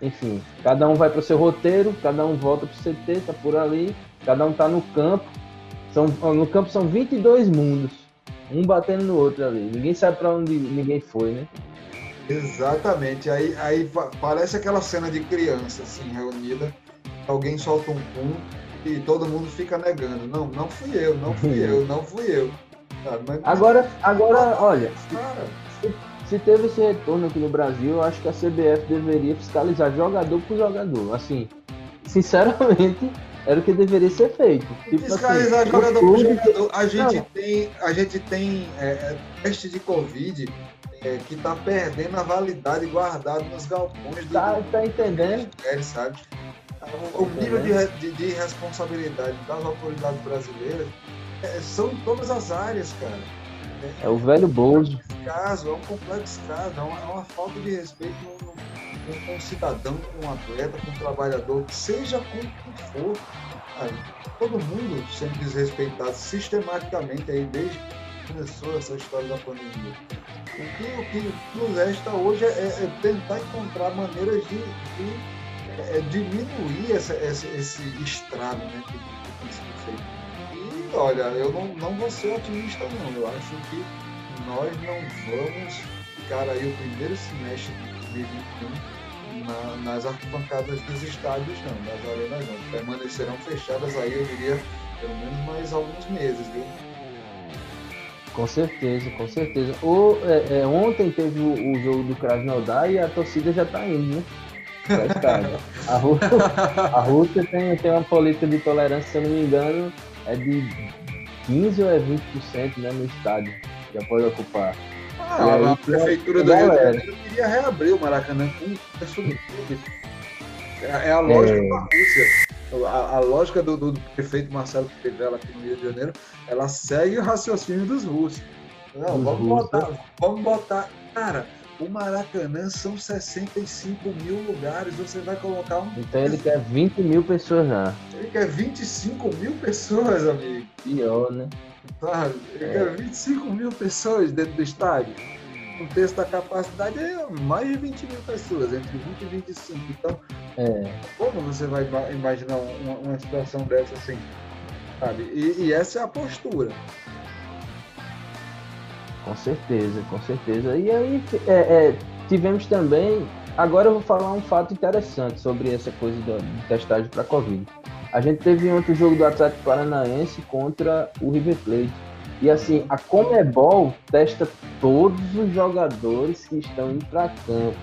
Enfim, cada um vai para o seu roteiro, cada um volta para o CT, tá por ali, cada um tá no campo. São, no campo são 22 mundos. Um batendo no outro ali. Ninguém sabe para onde ninguém foi, né? Exatamente. Aí, aí parece aquela cena de criança, assim, reunida. Alguém solta um pum e todo mundo fica negando. Não, não fui eu, não fui eu, não fui eu. Mas, agora, agora, olha, se, se, teve esse retorno aqui no Brasil, eu acho que a CBF deveria fiscalizar jogador por jogador. Assim, sinceramente, era o que deveria ser feito. Tipo assim, fiscalizar assim, jogador por jogador. A gente não. tem, a gente tem é, é teste de Covid é, que está perdendo a validade guardada nos galpões do. Tá, tá entendendo? É, sabe? O, o nível de, de, de, responsabilidade das autoridades brasileiras é, são em todas as áreas, cara. É, é o velho bolso. Caso, é um complexo caso, é uma, é uma falta de respeito com, um cidadão, com um atleta, com um trabalhador, seja como for. Sabe? Todo mundo sendo desrespeitado sistematicamente aí desde que começou essa história da pandemia. O que, o que nos resta hoje é, é tentar encontrar maneiras de, de é, diminuir essa, esse, esse estrago né, que tem sido feito. E olha, eu não, não vou ser otimista não. Eu acho que nós não vamos ficar aí o primeiro semestre de 2021 na, nas arquibancadas dos estádios não, nas arenas não. Permanecerão fechadas aí, eu diria, pelo menos mais alguns meses, viu? Com certeza, com certeza. O, é, é, ontem teve o, o, jogo do Krasnodar e a torcida já tá indo, né? a, Rússia, a Rússia tem, tem uma política de tolerância, se eu não me engano, é de 15 ou é 20% né, no estádio. Já pode ocupar. Ah, aí, a prefeitura do Rio de Janeiro queria reabrir o Maracanã com o é, é a lógica é. da Rússia a, a lógica do, do, prefeito Marcelo Crivella aqui no Rio de Janeiro, ela segue o raciocínio dos russos. Não, vamos botar, vamos botar. Cara, o Maracanã são 65 mil lugares, você vai colocar um. Então ele quer 20 mil pessoas já. Ele quer 25 mil pessoas, amigo. Pior, né? Sabe? É. quer 25 mil pessoas dentro do estádio um terço da capacidade é mais de 20 mil pessoas, entre 20 e 25. Então, é. como você vai imaginar uma, uma situação dessa assim? Sabe? E, e, essa é a postura. Com certeza, com certeza. E aí é, é, tivemos também. Agora eu vou falar um fato interessante sobre essa coisa do, de testagem para Covid. A gente teve ontem o jogo do Atlético Paranaense contra o River Plate e assim, a Comebol testa todos os jogadores que estão indo para campo.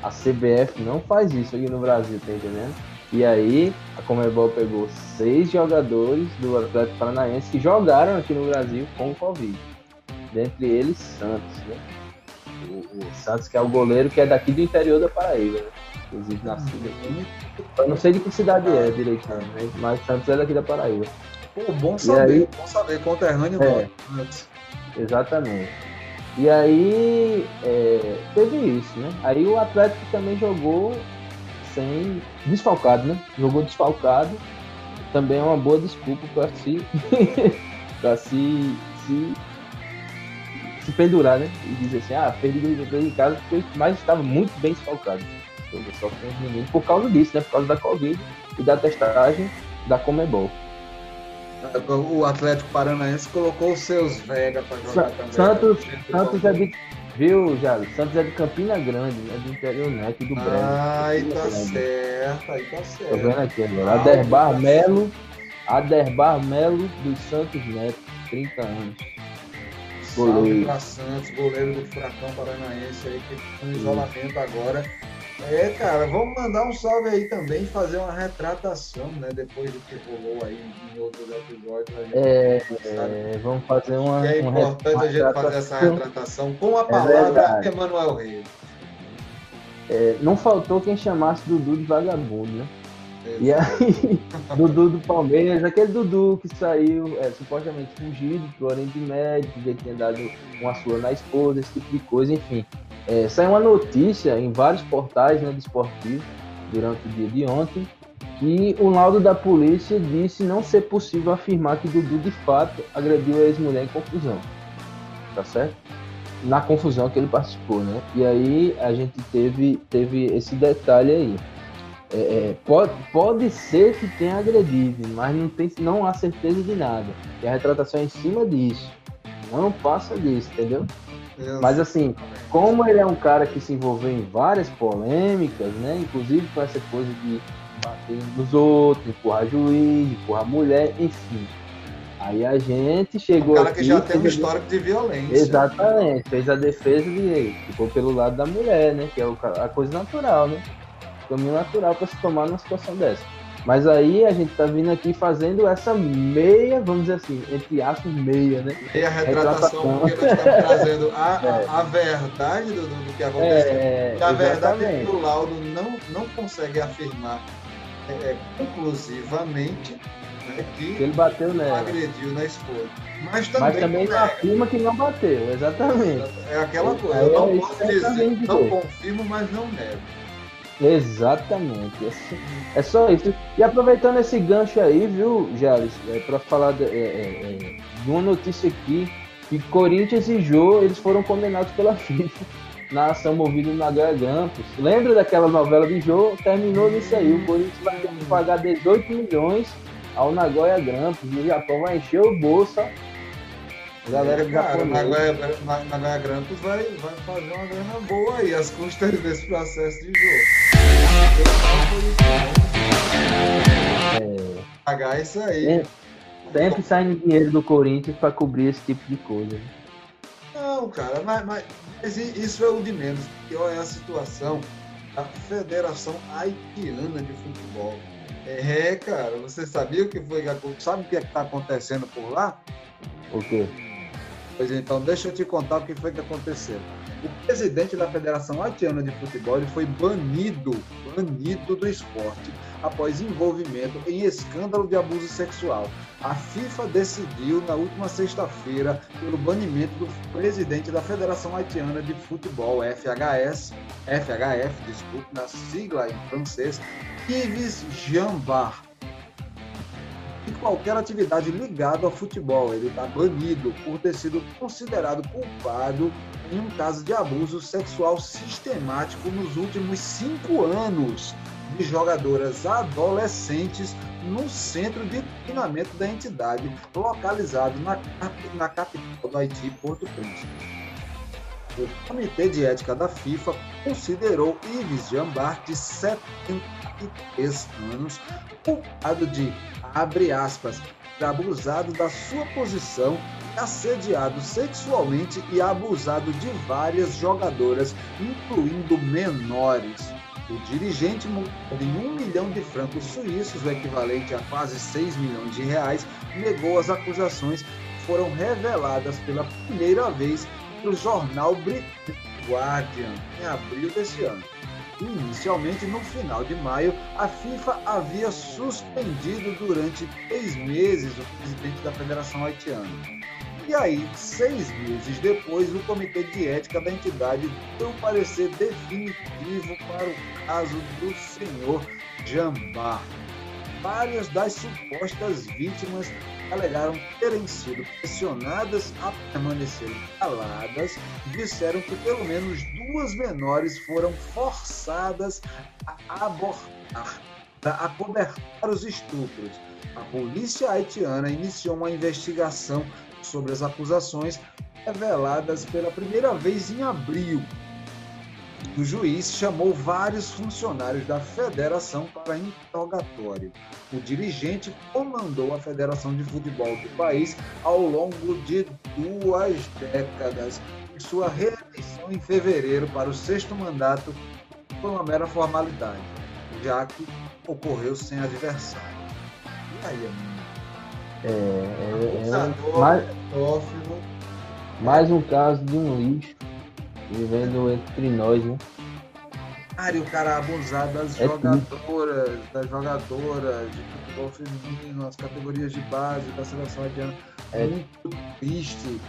A CBF não faz isso aqui no Brasil, tá entendendo? E aí, a Comebol pegou seis jogadores do Atlético Paranaense que jogaram aqui no Brasil com Covid. Dentre eles, Santos, né? O, o Santos, que é o goleiro que é daqui do interior da Paraíba, né? Inclusive nascido aqui. Eu não sei de que cidade é direitinho, né? mas Santos é daqui da Paraíba. Pô, bom saber, aí, bom saber, conterrâneo é, Exatamente. E aí é, teve isso, né? Aí o Atlético também jogou sem. desfalcado, né? Jogou desfalcado. Também é uma boa desculpa para se. para se, se. se pendurar, né? E dizer assim, ah, perdi em casa, porque mas estava muito bem desfalcado. Só com ninguém por causa disso, né? Por causa da Covid e da testagem da Comebol. O Atlético Paranaense colocou os seus Vega para jogar também. Santos, Santos é de. Viu, Jalo? Santos é de Campina Grande, é do interior né? aqui do Brejo. Ah, aí tá certo, aí tá certo. Tô vendo aqui agora. Aderbar Melo, Aderbar Melo dos Santos Neto, 30 anos. Goleiro. Salve Santos, goleiro do Furacão Paranaense aí, que tá em isolamento agora é, cara, vamos mandar um salve aí também, fazer uma retratação, né? Depois do que rolou aí em outros episódios. É, é, vamos fazer uma. é importante uma a gente fazer essa retratação com a é palavra é Emanuel Reis. É, não faltou quem chamasse Dudu de vagabundo, né? E aí, Dudu do Palmeiras, aquele Dudu que saiu é, supostamente fugido pro Oriente Médio, que tinha dado uma sua na esposa, esse tipo de coisa, enfim. É, saiu uma notícia em vários portais né, de esportivo durante o dia de ontem que o laudo da polícia disse não ser possível afirmar que Dudu de fato agrediu a ex-mulher em confusão. Tá certo? Na confusão que ele participou, né? E aí a gente teve, teve esse detalhe aí. É, é pode, pode ser que tenha agredido, mas não, tem, não há certeza de nada. E a retratação é em cima disso. Não passa disso, entendeu? Mas assim, como ele é um cara que se envolveu em várias polêmicas, né? Inclusive com essa coisa de bater nos outros, empurrar juiz, empurrar mulher, enfim. Aí a gente chegou Um cara aqui, que já tem um histórico de violência. Exatamente, fez a defesa de ficou pelo lado da mulher, né? Que é a coisa natural, né? O caminho natural para se tomar numa situação dessa. Mas aí a gente tá vindo aqui fazendo essa meia, vamos dizer assim, entre aspas, meia, né? E a retratação, porque nós estamos trazendo a, a, a verdade do, do- que aconteceu. É, E a verdade é que o laudo não, não consegue afirmar é, é, conclusivamente né, Que que ele bateu nela. agrediu na esposa. Mas também, Mas também é, afirma que não bateu, exatamente. é aquela coisa. Eu não é posso dizer, não confirmo, mas não nego. Exatamente. É só- É só isso. E aproveitando esse gancho aí, viu, Jales, é, para falar de, é, é, é, de uma notícia aqui, que Corinthians e Jô, eles foram condenados pela FIFA na ação movida no Grampus. Lembra daquela novela de Jô? Terminou nisso aí. O Corinthians vai ter que pagar 18 milhões ao Nagoya Grampus. E o Japão vai encher o bolso. A galera É, cara. Nagoya, Na- Nagoya Grampus vai, vai fazer uma grana boa aí, as custas desse processo de jogo. É, Pagar isso aí. É. sempre saindo dinheiro do Corinthians para cobrir esse tipo de coisa. Não, cara, mas, mas- mas isso é o de menos. Pior é a situação da Federação Haitiana de Futebol. É, cara, você sabia o que foi que? Sabe o que é está acontecendo por lá? O quê? Pois então, deixa eu te contar o que foi que aconteceu. O presidente da Federação Haitiana de Futebol foi banido, banido do esporte após envolvimento em escândalo de abuso sexual. A FIFA decidiu na última sexta-feira pelo banimento do presidente da Federação Haitiana de Futebol, FHS, FHF, desculpe, na sigla em francês, Yves Jambard qualquer atividade ligada ao futebol. Ele está banido por ter sido considerado culpado em um caso de abuso sexual sistemático nos últimos cinco anos de jogadoras adolescentes no centro de treinamento da entidade, localizado na, na capital do Haiti, Porto Príncipe. O Comitê de Ética da FIFA considerou Yves Jambard, de 73 anos, culpado de abre aspas, abusado da sua posição, assediado sexualmente e abusado de várias jogadoras, incluindo menores. O dirigente, em um milhão de francos suíços, o equivalente a quase 6 milhões de reais, negou as acusações que foram reveladas pela primeira vez no jornal britânico Guardian, em abril deste ano. Inicialmente, no final de maio, a FIFA havia suspendido durante três meses o presidente da Federação Haitiana. E aí, seis meses depois, o Comitê de Ética da entidade deu parecer definitivo para o caso do senhor Jambá. Várias das supostas vítimas alegaram terem sido pressionadas a permanecerem caladas, disseram que pelo menos duas menores foram forçadas a abortar, a cobertar os estupros. A polícia haitiana iniciou uma investigação sobre as acusações reveladas pela primeira vez em abril. O juiz chamou vários funcionários da federação para interrogatório. O dirigente comandou a Federação de Futebol do país ao longo de duas décadas. Sua reeleição em fevereiro para o sexto mandato foi uma mera formalidade, já que ocorreu sem adversário. E aí, amigo? É, é- é mais, pedófilo, mais um caso de um lixo vivendo entre nós, né? Cara, e o cara abusar das É jogadoras, das jogadoras de futebol feminino, as categorias de base da seleção haitiana. É. Muito triste.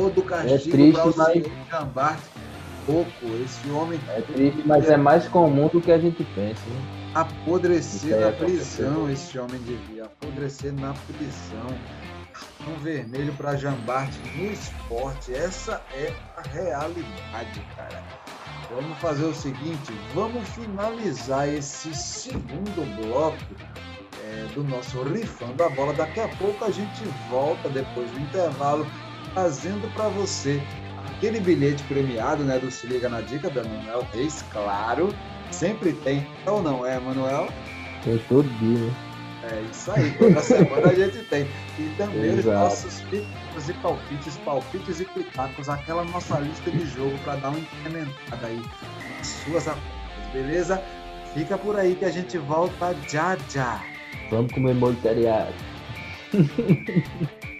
Todo castigo triste, para o mas-. Pouco. Esse homem É triste, mas é mais comum do que a gente pensa, né? apodrecer na aconteceu. prisão, esse homem devia. Apodrecer na prisão. Cartão vermelho para Jambart no esporte. Essa é a realidade, cara. Vamos fazer o seguinte, vamos finalizar esse segundo bloco é, do nosso Rifando a Bola. Daqui a pouco a gente volta, depois do intervalo, trazendo para você aquele bilhete premiado, né, do Se Liga na Dica da Manuel Reis, claro, sempre tem, ou não é, Manuel? Tem todo dia, né? É isso aí, toda semana a gente tem. E também os nossos picos e palpites, palpites e pitacos, aquela nossa lista de jogo para dar uma incrementada aí nas suas apostas, beleza? Fica por aí que a gente volta já já. Vamos comer molho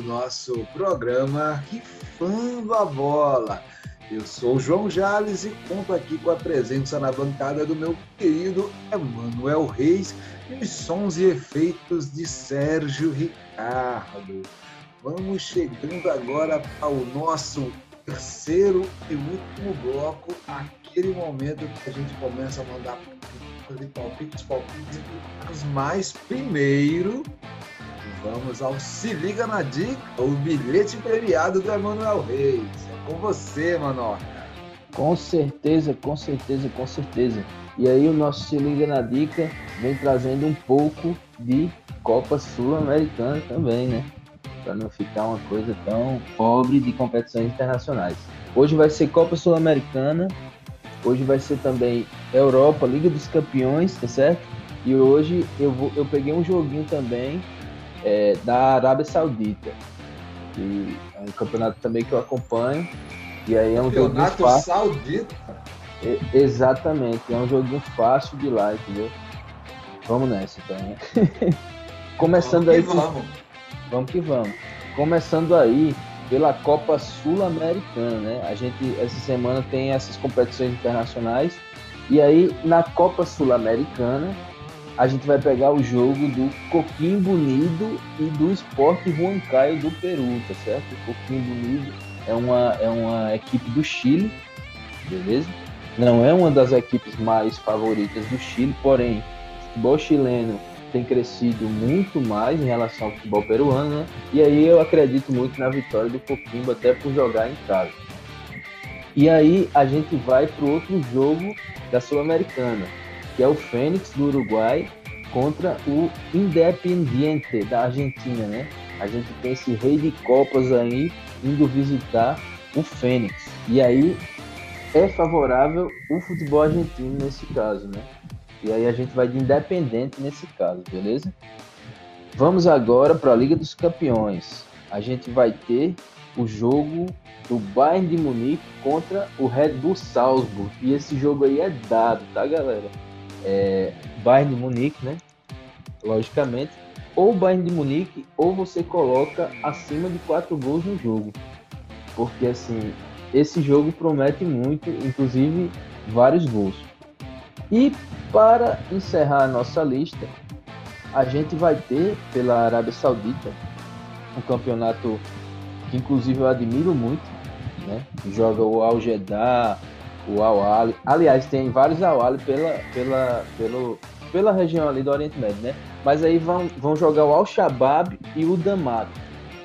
do nosso programa Rifando a Bola. Eu sou o João Jales e conto aqui com a presença na bancada do meu querido Emanuel Reis e os sons e efeitos de Sérgio Ricardo. Vamos chegando agora ao nosso terceiro e último bloco, aquele momento que a gente começa a mandar palpites, palpites Mas primeiro, vamos ao Se Liga na Dica, o bilhete premiado do Emanuel Reis. É com você, Manoca. Com certeza, com certeza, com certeza. E aí o nosso Se Liga na Dica vem trazendo um pouco de Copa Sul-Americana também, né? Para não ficar uma coisa tão pobre de competições internacionais. Hoje vai ser Copa Sul-Americana Hoje vai ser também Europa, Liga dos Campeões, tá certo? E hoje eu, vou, eu peguei um joguinho também é, da Arábia Saudita. Que é um campeonato também que eu acompanho. E aí é um campeonato joguinho. Saudita? É, exatamente, é um joguinho fácil de lá, entendeu? Vamos nessa então, né? Começando vamos aí. Que vamos. Vamos que vamos. Começando aí pela Copa Sul-Americana, né? A gente essa semana tem essas competições internacionais e aí na Copa Sul-Americana a gente vai pegar o jogo do Coquimbo Unido e do Esporte Huancayo do Peru, tá certo? O Coquimbo Unido é uma, é uma equipe do Chile, beleza? Não é uma das equipes mais favoritas do Chile, porém, futebol chileno tem crescido muito mais em relação ao futebol peruano, né? E aí eu acredito muito na vitória do Coquimbo, até por jogar em casa. E aí a gente vai para o outro jogo da Sul-Americana, que é o Fênix do Uruguai contra o Independiente da Argentina, né? A gente tem esse rei de copas aí indo visitar o Fênix. E aí é favorável o futebol argentino nesse caso, né? E aí a gente vai de independente nesse caso, beleza? Vamos agora para a Liga dos Campeões. A gente vai ter o jogo do Bayern de Munique contra o Red Bull Salzburg. E esse jogo aí é dado, tá, galera? É Bayern de Munique, né? Logicamente. Ou Bayern de Munique, ou você coloca acima de 4 gols no jogo. Porque, assim, esse jogo promete muito, inclusive vários gols. E para encerrar a nossa lista, a gente vai ter pela Arábia Saudita um campeonato que inclusive eu admiro muito, né? Joga o Al Jeddah, o Al Ali. Aliás, tem vários Al Ali pela, pela, pelo, pela região ali do Oriente Médio, né? Mas aí vão, vão jogar o Al Shabaab e o Damat.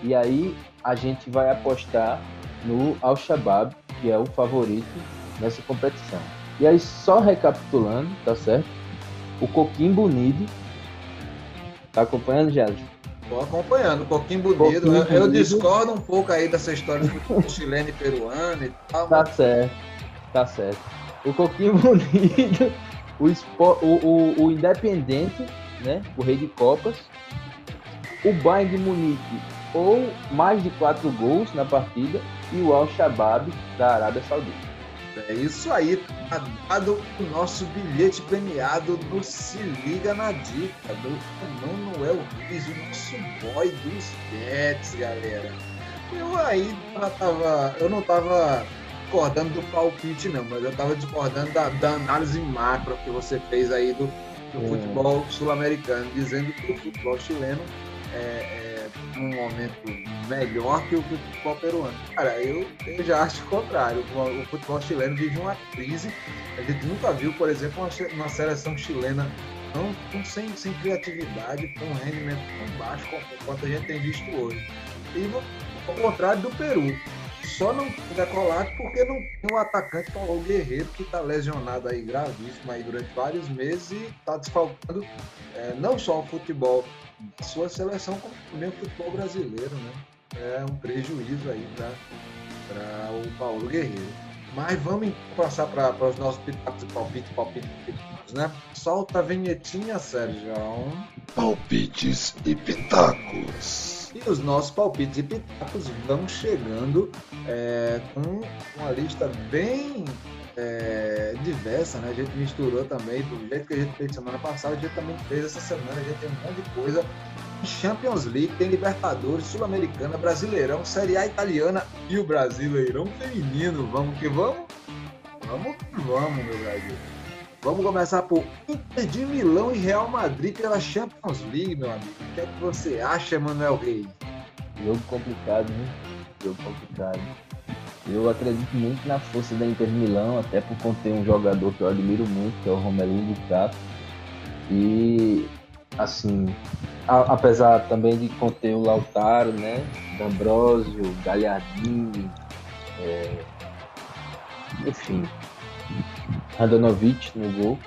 E aí a gente vai apostar no Al Shabaab, que é o favorito nessa competição. E aí, só recapitulando, tá certo? O Coquim Bonito. Tá acompanhando, Jade? Tô acompanhando, pouquinho bonito. eu, eu discordo um pouco aí dessa história do chileno e peruano e tal. Tá mas... certo, tá certo. O Coquinho Bonito, o, o, o, o Independente, né? O Rei de Copas. O Bayern de Munique, ou mais de quatro gols na partida. E o Al Shabaab da Arábia Saudita. É isso aí, tá dado o nosso bilhete premiado do Se Liga na Dica, do Manuel Ruiz, o nosso boy dos bets, galera. Eu aí tava, eu não tava discordando do palpite não, mas eu tava discordando da, da análise macro que você fez aí do, do é. futebol sul-americano, dizendo que o futebol chileno é, é, um momento melhor que o futebol peruano. Cara, eu, eu já acho o contrário. O, o, futebol chileno vive uma crise. A gente nunca viu, por exemplo, uma, uma seleção chilena tão, sem, sem criatividade, com um rendimento tão baixo quanto a gente tem visto hoje. E ao contrário do Peru. Só não decolado porque não tem um atacante como o Guerreiro, que está lesionado aí gravíssimo aí durante vários meses e está desfalcando é, não só o futebol sua seleção, como também o futebol brasileiro, né? É um prejuízo aí para o Paulo Guerreiro. Mas vamos passar para os nossos pitacos e palpites, palpites, pitacos, né? Solta a vinhetinha, Sérgio. Palpites e pitacos. E os nossos palpites e pitacos vão chegando é, com uma lista bem é, diversa, né? A gente misturou também, do jeito que a gente fez semana passada, a gente também fez essa semana, a gente tem um monte de coisa. Champions League, tem Libertadores, Sul-Americana, Brasileirão, Série A Italiana e o Brasileirão Feminino. Vamos que vamos? Vamos que vamos, meu Brasil. Vamos começar por Inter de Milão e Real Madrid pela Champions League, meu amigo. O que é que você acha, Manuel Reis? Jogo complicado, né? Jogo complicado. Eu acredito muito na força da Inter Milão, até por conter um jogador que eu admiro muito, que é o Romelu Lukaku. E, assim, a, apesar também de conter o Lautaro, né? D'Ambrosio, Galhardini, é, enfim, Radanovic no gol.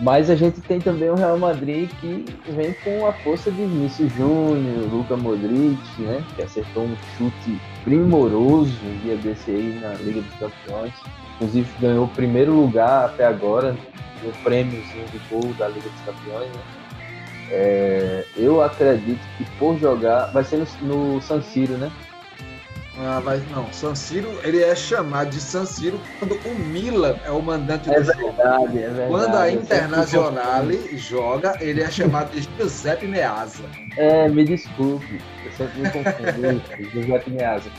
Mas a gente tem também o Real Madrid que vem com a força de Vinícius Júnior, Luca Modric, né? Que acertou um chute primoroso um dia desse aí na Liga dos Campeões. Inclusive ganhou o primeiro lugar até agora no prêmiozinho de gol da Liga dos Campeões, né? É, eu acredito que por jogar, vai ser no, no San Siro, né? Ah, mas não, San Siro, ele é chamado de San Siro quando o Milan é o mandante do é verdade, jogo. É verdade, quando a Internazionale joga, ele é chamado de Giuseppe Meazza. É, me desculpe, eu sempre me confundo, Giuseppe Meazza.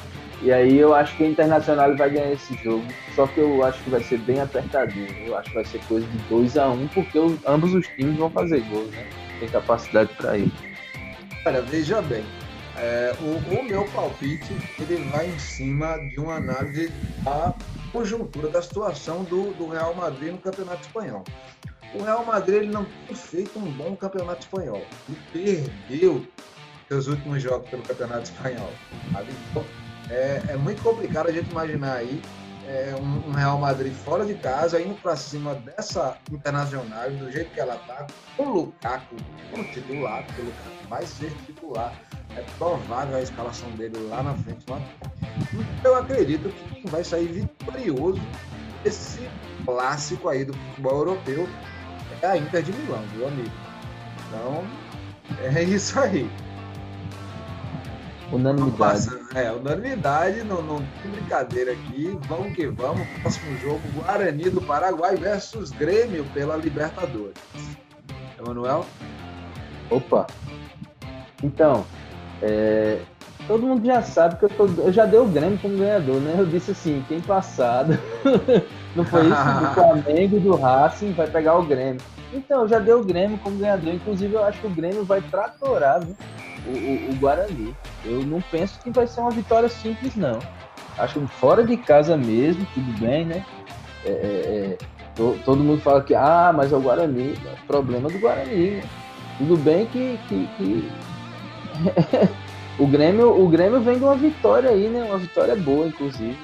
E aí eu acho que a Internacional vai ganhar esse jogo, só que eu acho que vai ser bem apertadinho. Eu acho que vai ser coisa de 2 a 1 um, porque os, ambos os times vão fazer gols, né? Tem capacidade para ir. Olha, veja bem, é, o, o, meu palpite ele vai em cima de uma análise da conjuntura da situação do, do Real Madrid no Campeonato Espanhol. O Real Madrid ele não tem feito um bom Campeonato Espanhol. Ele perdeu seus últimos jogos pelo Campeonato Espanhol. Então, é, é muito complicado a gente imaginar aí é, um, um, Real Madrid fora de casa, indo para cima dessa Internacional, do jeito que ela tá, com o Lukaku como titular, porque o Lukaku vai ser titular é provável a escalação dele lá na frente. Mas eu acredito que quem vai sair vitorioso desse clássico aí do futebol europeu é a Inter de Milão, viu, amigo? Então, é isso aí. Unanimidade. É, unanimidade, não, não tem brincadeira aqui. Vamos que vamos. Próximo jogo, Guarani do Paraguai versus Grêmio pela Libertadores. Emanuel? Opa! Então, é, todo mundo já sabe que eu, tô, eu, já dei o Grêmio como ganhador, né? Eu disse assim, quem passado não foi isso do Flamengo e do Racing vai pegar o Grêmio. Então, eu já dei o Grêmio como ganhador. Inclusive, eu acho que o Grêmio vai tratorar o, o, o, Guarani. Eu não penso que vai ser uma vitória simples, não. Acho que fora de casa mesmo, tudo bem, né? É, é, é to, todo mundo fala que, ah, mas é o Guarani. É problema do Guarani. Né? Tudo bem que, que, que o, Grêmio, o Grêmio vem de uma vitória aí, né? Uma vitória boa, inclusive.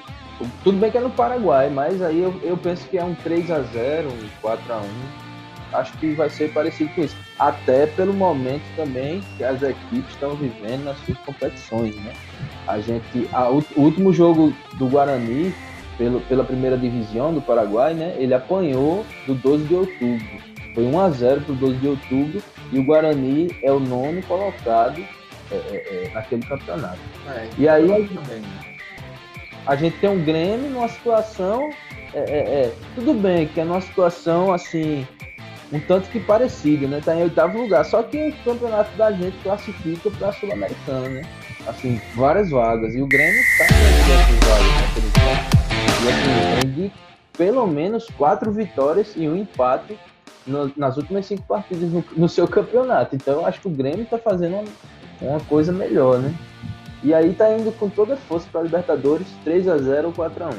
Tudo bem que é no Paraguai, mas aí eu, eu penso que é um 3 a 0 um 4 a 1 Acho que vai ser parecido com isso. Até pelo momento também que as equipes estão vivendo nas suas competições, né? A gente. A, o, último jogo do Guarani, pelo, pela primeira divisão do Paraguai, né? Ele apanhou do 12 de outubro. Foi 1 a 0 para o 12 de outubro e o Guarani é o nono colocado é, é, é, naquele campeonato. É, e aí também, né? a gente tem um Grêmio numa situação. É, é, tudo bem que é numa situação assim, um tanto que parecida, né? Tá em oitavo lugar. Só que o campeonato da gente classifica para Sul-Americana, né? Assim, várias vagas. E o Grêmio está nessas vagas, né? E assim, tem de pelo menos quatro vitórias e um empate no, nas últimas cinco partidas no, no, seu campeonato. Então eu acho que o Grêmio está fazendo uma, uma coisa melhor, né? E aí tá indo com toda a força para Libertadores, 3 a 0 ou 4 a 1.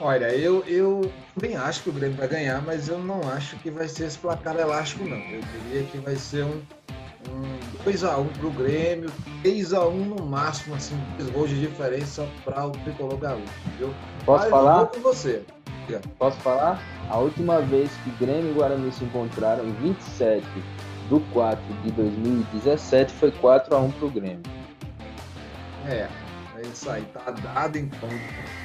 Olha, eu, eu bem acho que o Grêmio vai ganhar, mas eu não acho que vai ser esse placar elástico, não. Eu diria que vai ser um, um 2x1 pro Grêmio, 3x1 no máximo, assim, dois gols de diferença para o Tricolor Gaúcho, viu? Posso mas falar? com você. Posso falar? A última vez que Grêmio e Guarani se encontraram, em 27 de 4 de 2017, foi 4x1 pro Grêmio. É isso aí, tá dado então.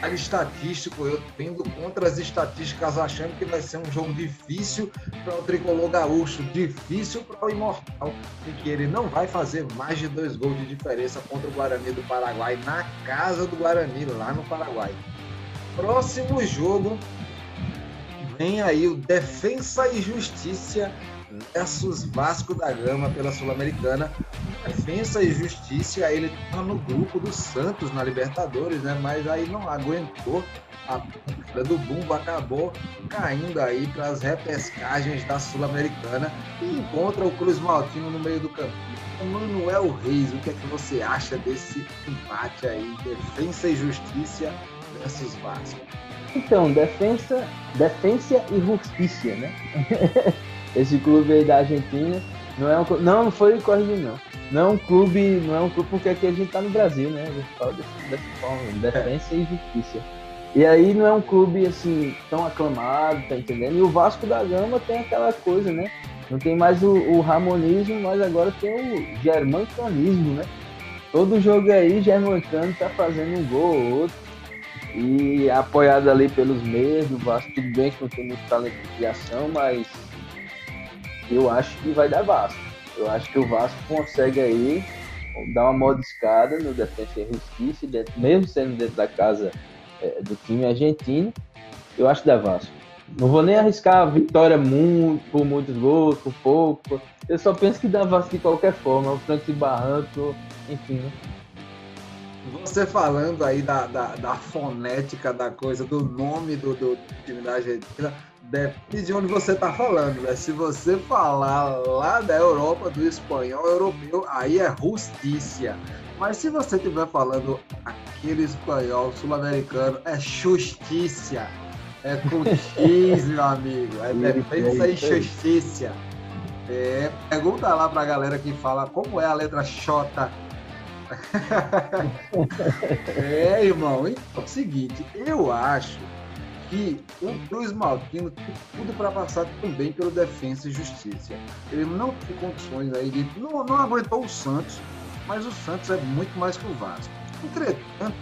A estatístico, eu tendo contra as estatísticas achando que vai ser um jogo difícil para o tricolor gaúcho, difícil para o Imortal, e que ele não vai fazer mais de dois gols de diferença contra o Guarani do Paraguai na casa do Guarani, lá no Paraguai. Próximo jogo vem aí o Defensa e Justiça versus Vasco da Gama pela Sul-Americana. Defensa e Justiça, ele tá no grupo do Santos na Libertadores, né? Mas aí não aguentou. A pista do Bumbo acabou caindo aí para as repescagens da Sul-Americana e encontra o Cruz Maltino no meio do campo. Manuel Reis, o que é que você acha desse empate aí? Defensa e Justiça versus Vasco. Então, defensa, defensa e justiça, né? esse clube aí da Argentina não é um não, foi corrigir não. Não é um clube, não é um clube porque aqui a gente tá no Brasil, né? A gente fala desse, dessa forma, defesa e justiça. E aí não é um clube assim tão aclamado, tá entendendo? E o Vasco da Gama tem aquela coisa, né? Não tem mais o, o ramonismo, mas agora tem o germancanismo, né? Todo jogo aí, germancano tá fazendo um gol ou outro. E apoiado ali pelos meios do Vasco, tudo bem que não tem muito talento de criação, mas eu acho que vai dar Vasco. Eu acho que o Vasco consegue aí dar uma modificada no Defensa e Justiça, mesmo sendo dentro da casa é, do time argentino. Eu acho que dá Vasco. Não vou nem arriscar a vitória muito, por muitos gols, por pouco. Eu só penso que dá Vasco de qualquer forma. O Franco Barranco, enfim. Né? Você falando aí da, da, da, fonética da coisa, do nome do, do time da Argentina, depende de onde você está falando, né? Se você falar lá da Europa, do espanhol europeu, aí é justiça. Mas se você estiver falando aquele espanhol sul-americano, é justiça. É com X, meu amigo. É defesa e justiça. É, pergunta lá pra galera que fala como é a letra J. é, irmão, então é o seguinte, eu acho que o Cruz Maltino tem tudo para passar também pelo Defensa e Justiça. Ele não tem condições aí de. Não, não aguentou o Santos, mas o Santos é muito mais que o Vasco. Entretanto,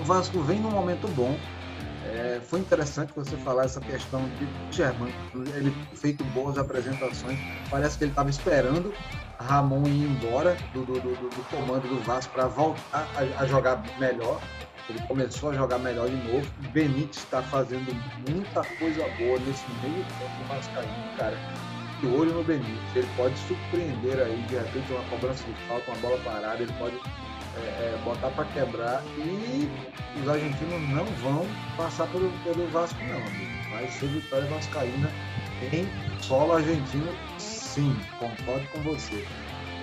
o Vasco vem num momento bom. É, foi interessante você falar essa questão de Germano, ele feito boas apresentações. Parece que ele estava esperando Ramon ir embora do, do, do, do comando do Vasco para voltar a, a jogar melhor. Ele começou a jogar melhor de novo. O Benítez está fazendo muita coisa boa nesse meio tempo do Vascaíno, cara. De olho no Benítez. Ele pode surpreender aí, de repente, uma cobrança de falta, uma bola parada, ele pode é, é, botar para quebrar. E os argentinos não vão passar pelo, pelo Vasco, não, amigo. Vai ser vitória vascaína em solo argentino, sim. Concordo com você.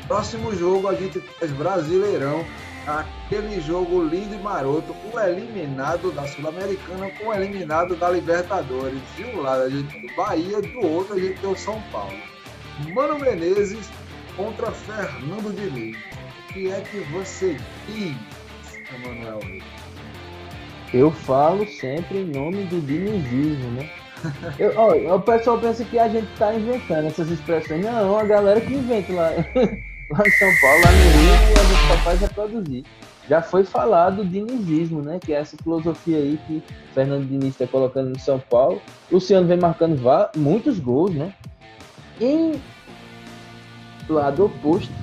Próximo jogo a gente traz Brasileirão aquele jogo lindo e maroto, o eliminado da Sul-Americana com o eliminado da Libertadores. De um lado a gente tem o Bahia, do outro a gente tem o São Paulo. Mano Menezes contra Fernando Diniz. O que é que você diz, Emanuel? Eu falo sempre em nome do dinizismo, né? Eu, ó, o pessoal pensa que a gente tá inventando essas expressões. Não, a galera que inventa lá. lá em São Paulo, lá no Rio, a gente só faz reproduzir. Já foi falado o dinizismo, né? Que é essa filosofia aí que Fernando Diniz está colocando no São Paulo. Luciano vem marcando muitos gols, né? Em lado oposto,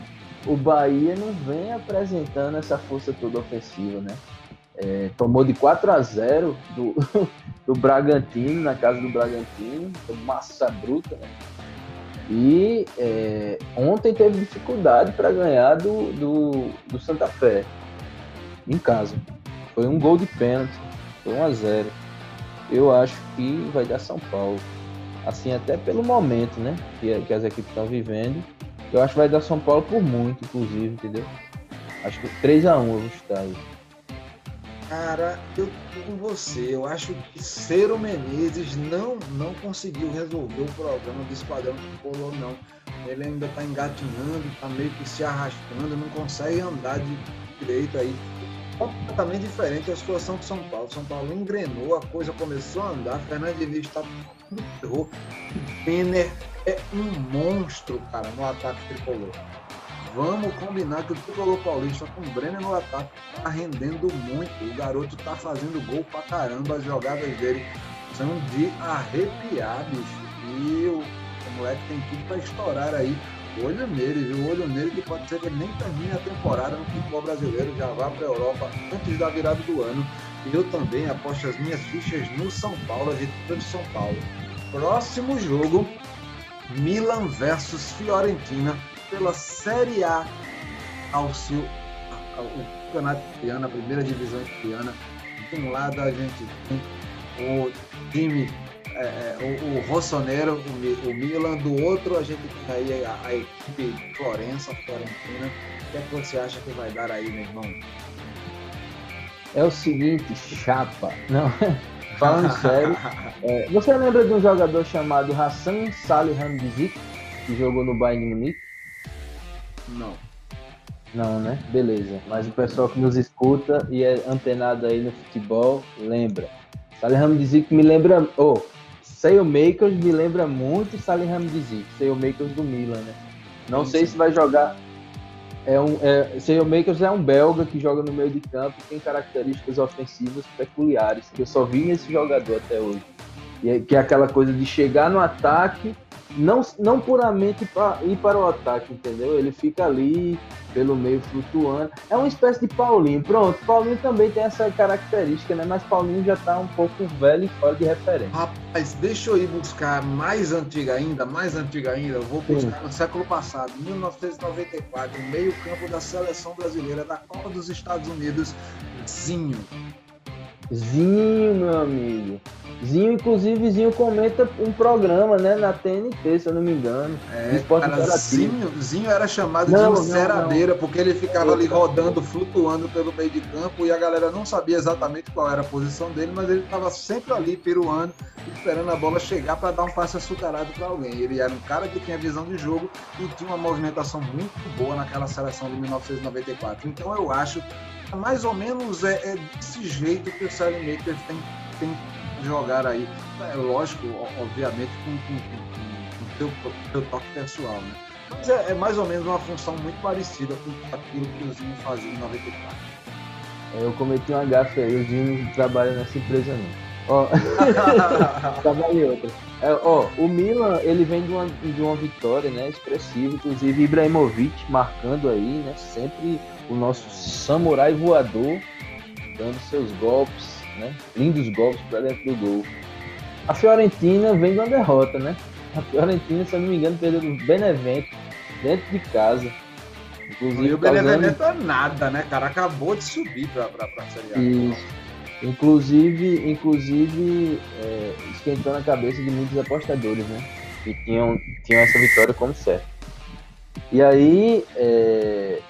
o Bahia não vem apresentando essa força toda ofensiva, né? É, tomou de 4 a 0 do, do Bragantino, na casa do Bragantino, massa bruta, né? E é, ontem teve dificuldade para ganhar do, do, do, Santa Fé em casa. Foi um gol de pênalti, foi 1 a 0 Eu acho que vai dar São Paulo. Assim, até pelo momento né, que, que as equipes estão vivendo, Eu acho que vai dar São Paulo por muito, inclusive, entendeu? Acho que 3x1 eu vou chutar aí. Cara, eu tô com você. Eu acho que Ciro Menezes não, não conseguiu resolver o problema do esquadrão tricolor, não. Ele ainda tá engatinhando, tá meio que se arrastando, não consegue andar de direito aí. Completamente diferente a situação de São Paulo. São Paulo engrenou, a coisa começou a andar. Fernando Diniz tá errou. Penner é um monstro, cara, no ataque tricolor. Vamos combinar que o tricolor paulista com o Brenner no ataque tá rendendo muito. O garoto tá fazendo gol pra caramba. As jogadas dele são de arrepiar, bicho. E o, o moleque tem tudo pra estourar aí. Olho nele, viu? Olho nele que pode ser que ele nem termine a temporada no futebol brasileiro, já vá pra Europa antes da virada do ano. E eu também aposto as minhas fichas no São Paulo, a vitória de São Paulo. Próximo jogo, Milan versus Fiorentina pela Série A ao seu o campeonato italiano, a primeira divisão italiana. De um lado a gente tem o time, é, é o, o Rossonero, o, o, Milan, do outro a gente tem aí a, a equipe Florença, Florentina. O que é que você acha que vai dar aí, meu irmão? É o seguinte, chapa. Não, falando sério, é, você lembra de um jogador chamado Hassan Salihamidzic, que jogou no Bayern Munique? Não. Não, né? Beleza. Mas o pessoal que nos escuta e é antenado aí no futebol, lembra. Salihamidzic me lembra... Oh, Sailmakers me lembra muito Salihamidzic, Sailmakers do Milan, né? Não sim, sei sim. se vai jogar é um, é, é um belga que joga no meio de campo e tem características ofensivas peculiares, que eu só vi nesse jogador até hoje. E é, que é aquela coisa de chegar no ataque não, não puramente para ir para o ataque, entendeu? Ele fica ali pelo meio flutuando. É uma espécie de Paulinho. Pronto, Paulinho também tem essa característica, né? Mas Paulinho já está um pouco velho e fora de referência. Rapaz, deixa eu ir buscar mais antiga ainda, mais antiga ainda. Eu vou buscar Sim. no século passado, 1994, meio campo da seleção brasileira da Copa dos Estados Unidos, Zinho. Zinho, meu amigo. Zinho, inclusive, Zinho comenta um programa, né, na TNT, se eu não me engano. É, cara, Zinho, Zinho era chamado não, de enceradeira, porque ele ficava ali rodando, flutuando pelo meio de campo e a galera não sabia exatamente qual era a posição dele, mas ele estava sempre ali, peruando, esperando a bola chegar para dar um passe açucarado para alguém. Ele era um cara que tinha visão de jogo e tinha uma movimentação muito boa naquela seleção de 1994. Então eu acho que mais ou menos é, é desse jeito que o Sally Maker tem, tem jogar aí, é, lógico, obviamente, com, com, com, com o teu, teu toque pessoal, né? Mas é, é, mais ou menos uma função muito parecida com aquilo que o Zinho fazia em 94. É, eu cometi uma gafe aí, o Zinho não trabalha nessa empresa não. Ó, trabalha em outra. É, ó, o Milan, ele vem de uma, de uma vitória, né, expressiva, inclusive Ibrahimovic marcando aí, né, sempre o nosso samurai voador, dando seus golpes, né? Lindos golpes para dentro do gol. A Fiorentina vem de uma derrota, né? A Fiorentina, se eu não me engano, perdeu do Benevento dentro de casa. Inclusive, e o Benevento causando... é nada, né, cara? Acabou de subir para a Série A. Isso. Inclusive, inclusive é, esquentou na cabeça de muitos apostadores, né? Que tinham, tinham essa vitória como certo. E aí, é,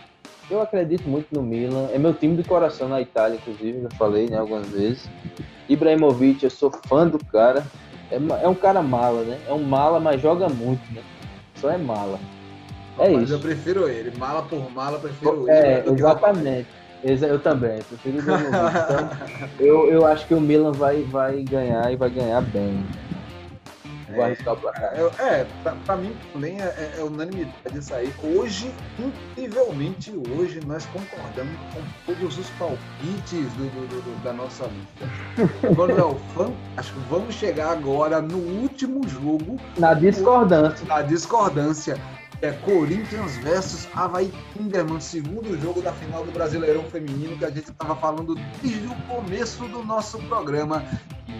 eu acredito muito no Milan. É meu time de coração na Itália, inclusive, já falei né, algumas vezes. Ibrahimovic, eu sou fã do cara. É, é um cara mala, né? É um mala, mas joga muito, né? Só é mala. É mas isso. eu prefiro ele. Mala por mala, prefiro é, ele. Exatamente. Eu também, prefiro o Então, eu, eu acho que o Milan vai, vai ganhar e vai ganhar bem. Vou arriscar o placar. É, é pra, pra, mim também é, é, é, unanimidade isso aí. Hoje, incrivelmente, hoje nós concordamos com todos os palpites do, do, do, da nossa lista. Agora, não, acho que vamos chegar agora no último jogo. Na discordância. Na discordância. É Corinthians versus Havaí Kinderman, segundo jogo da final do Brasileirão Feminino que a gente estava falando desde o começo do nosso programa.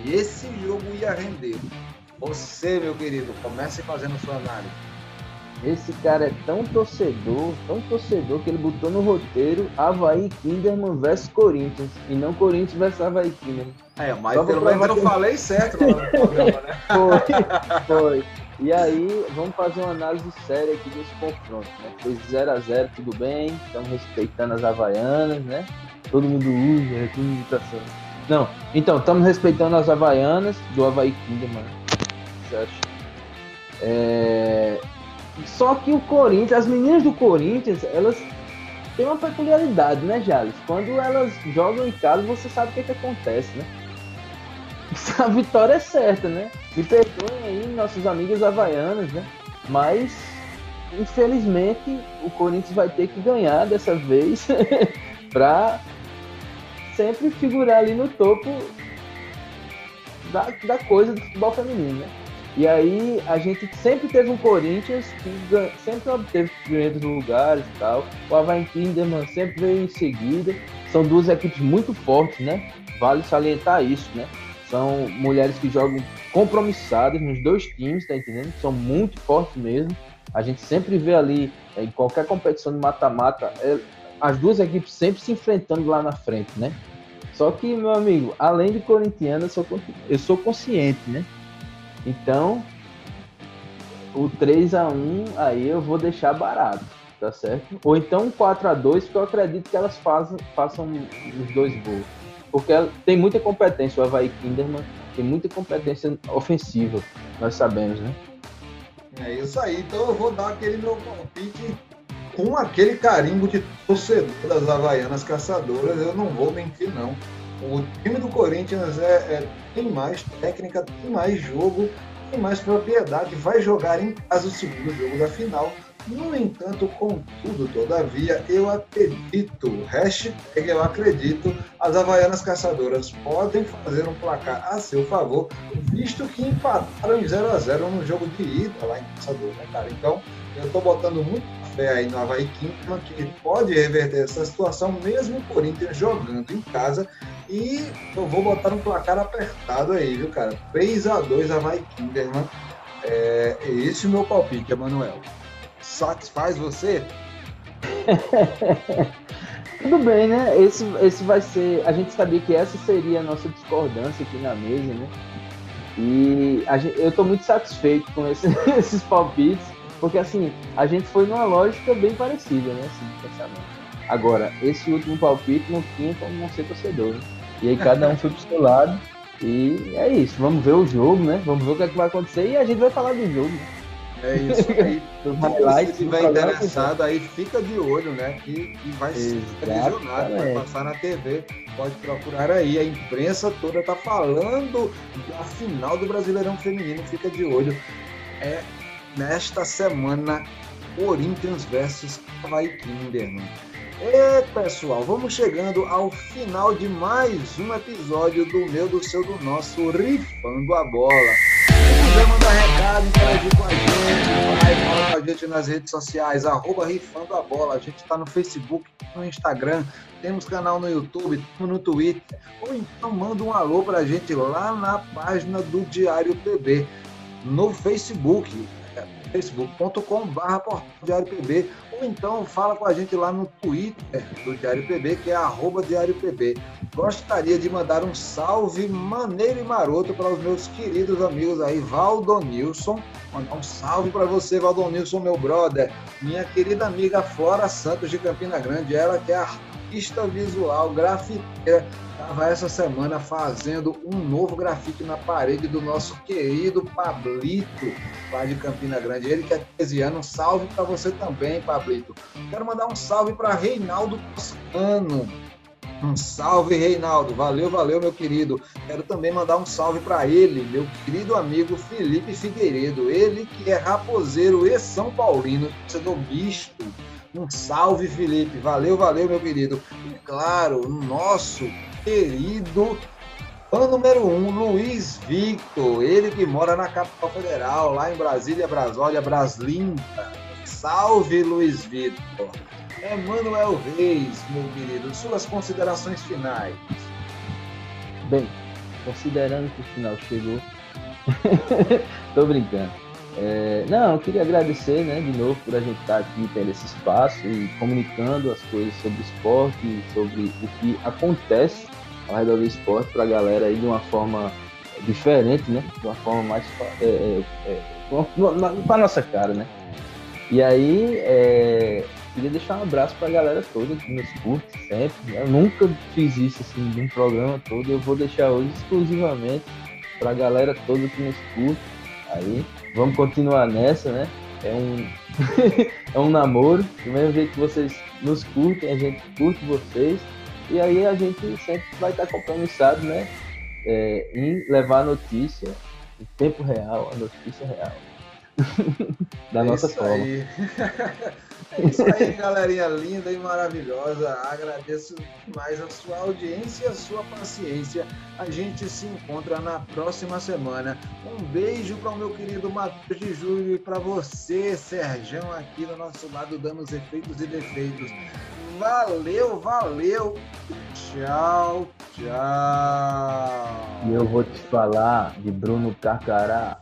E esse jogo ia render. Você, meu querido, comece fazendo sua análise. Esse cara é tão torcedor, tão torcedor que ele botou no roteiro Havaí Kinderman versus Corinthians e não Corinthians versus Havaí Kinderman. É, mas Só pelo menos eu falei certo no programa, né? Foi, foi. E aí, vamos fazer uma análise séria aqui desse confronto, né? Foi 0x0, tudo bem, estamos respeitando as Havaianas, né? Todo mundo usa, é tudo imitação. Não, então, estamos respeitando as Havaianas do Havaí Kinderman. É... Só que o Corinthians, as meninas do Corinthians, elas têm uma peculiaridade, né, Jales? Quando elas jogam em casa, você sabe o que, é que acontece, né? A vitória é certa, né? Me perdoem aí, nossos amigos havaianos, né? Mas, infelizmente, o Corinthians vai ter que ganhar dessa vez para sempre figurar ali no topo da, da coisa do futebol feminino, né? E aí a gente sempre teve um Corinthians que sempre obteve primeiros lugares e tal. O Havaí Kinderman sempre veio em seguida. São duas equipes muito fortes, né? Vale salientar isso, né? São mulheres que jogam compromissadas nos dois times, tá entendendo? São muito fortes mesmo. A gente sempre vê ali, em qualquer competição de mata-mata, é, as duas equipes sempre se enfrentando lá na frente, né? Só que, meu amigo, além de corintiano, eu sou consciente, né? Então, o 3 a 1 aí eu vou deixar barato, tá certo? Ou então 4 a 2 porque eu acredito que elas façam, os dois gols. Porque tem muita competência, o Havaí Kinderman tem muita competência ofensiva, nós sabemos, né? É isso aí, então eu vou dar aquele meu palpite com aquele carimbo de torcedor das Havaianas Caçadoras, eu não vou mentir não. O time do Corinthians é, é, tem mais técnica, tem mais jogo, tem mais propriedade, vai jogar em casa o segundo jogo da final. No entanto, contudo, todavia, eu acredito, hashtag eu acredito, as Havaianas Caçadoras podem fazer um placar a seu favor, visto que empataram em 0 a 0 no jogo de ida lá em Caçador, né, cara? Então, eu estou botando muito fé aí no Havaí Quintana, que pode reverter essa situação, mesmo o Corinthians jogando em casa. E eu vou botar um placar apertado aí, viu, cara? 3 a 2 Havaí Kinderman. É, esse é o meu palpite, Emanuel. Satisfaz você? Tudo bem, né? Esse, esse vai ser. A gente sabia que essa seria a nossa discordância aqui na mesa, né? E gente, eu estou muito satisfeito com esse, esses palpites. Porque assim, a gente foi numa lógica bem parecida, né? Assim, pensamento. Agora, esse último palpite não tinha como não ser torcedor. Né? E aí cada um foi pro seu lado. E é isso. Vamos ver o jogo, né? Vamos ver o que, é que vai acontecer e a gente vai falar do jogo. Né? É isso aí. Se estiver interessado, aí fica de olho, né? Que, que vai ser televisionado, vai passar na TV. Pode procurar aí. A imprensa toda tá falando da final do Brasileirão Feminino. Fica de olho. É nesta semana Corinthians versus Kinderman. E pessoal, vamos chegando ao final de mais um episódio do meu, do seu, do nosso Rifando a Bola. Se quiser mandar recado, interagir com a gente, vai, fala com a gente nas redes sociais, arroba Rifando a Bola. A gente está no Facebook, no Instagram, temos canal no YouTube, no Twitter. Ou então manda um alô para a gente lá na página do Diário PB, no Facebook facebook.com.br ou então fala com a gente lá no Twitter do Diário PB, que é arroba Diário PB. Gostaria de mandar um salve maneiro e maroto para os meus queridos amigos aí, Valdonilson. Mandar um salve para você, Valdonilson, meu brother. Minha querida amiga Flora Santos de Campina Grande, ela que é artista visual, grafiteira, estava essa semana fazendo um novo grafite na parede do nosso querido Pablito, lá de Campina Grande. Ele que é 13 anos, salve para você também, Pablito. Quero mandar um salve para Reinaldo Toscano. Um salve, Reinaldo. Valeu, valeu, meu querido. Quero também mandar um salve para ele, meu querido amigo Felipe Figueiredo. Ele que é raposeiro e São Paulino, torcedor misto um salve, Felipe. Valeu, valeu, meu querido. E claro, nosso querido fã número um, Luiz Victor. Ele que mora na capital federal, lá em Brasília, Brasólia, Braslinda. Salve, Luiz Victor. Emanuel Reis, meu querido, suas considerações finais. Bem, considerando que o final chegou, tô brincando. É, não, eu queria agradecer né, de novo por a gente estar aqui tendo esse espaço e comunicando as coisas sobre esporte, sobre o que acontece ao redor do esporte para a galera aí de uma forma diferente, né? De uma forma mais é, é, é, para nossa cara, né? E aí, é, queria deixar um abraço para a galera toda que nos curte sempre. Né? Eu nunca fiz isso assim de um programa todo. Eu vou deixar hoje exclusivamente para a galera toda que nos curte. Aí, vamos continuar nessa, né? É um, é um namoro. Do mesmo jeito que vocês nos curtem, a gente curte vocês. E aí a gente sempre vai estar compromissado, né? É, em levar a notícia em tempo real, a notícia real. da é nossa forma. É isso aí, galerinha linda e maravilhosa. Agradeço demais a sua audiência e a sua paciência. A gente se encontra na próxima semana. Um beijo para o meu querido Matheus de Júlio e para você, Serjão, aqui do nosso lado, dando os efeitos e defeitos. Valeu, valeu. Tchau, tchau. E eu vou te falar de Bruno Carcará.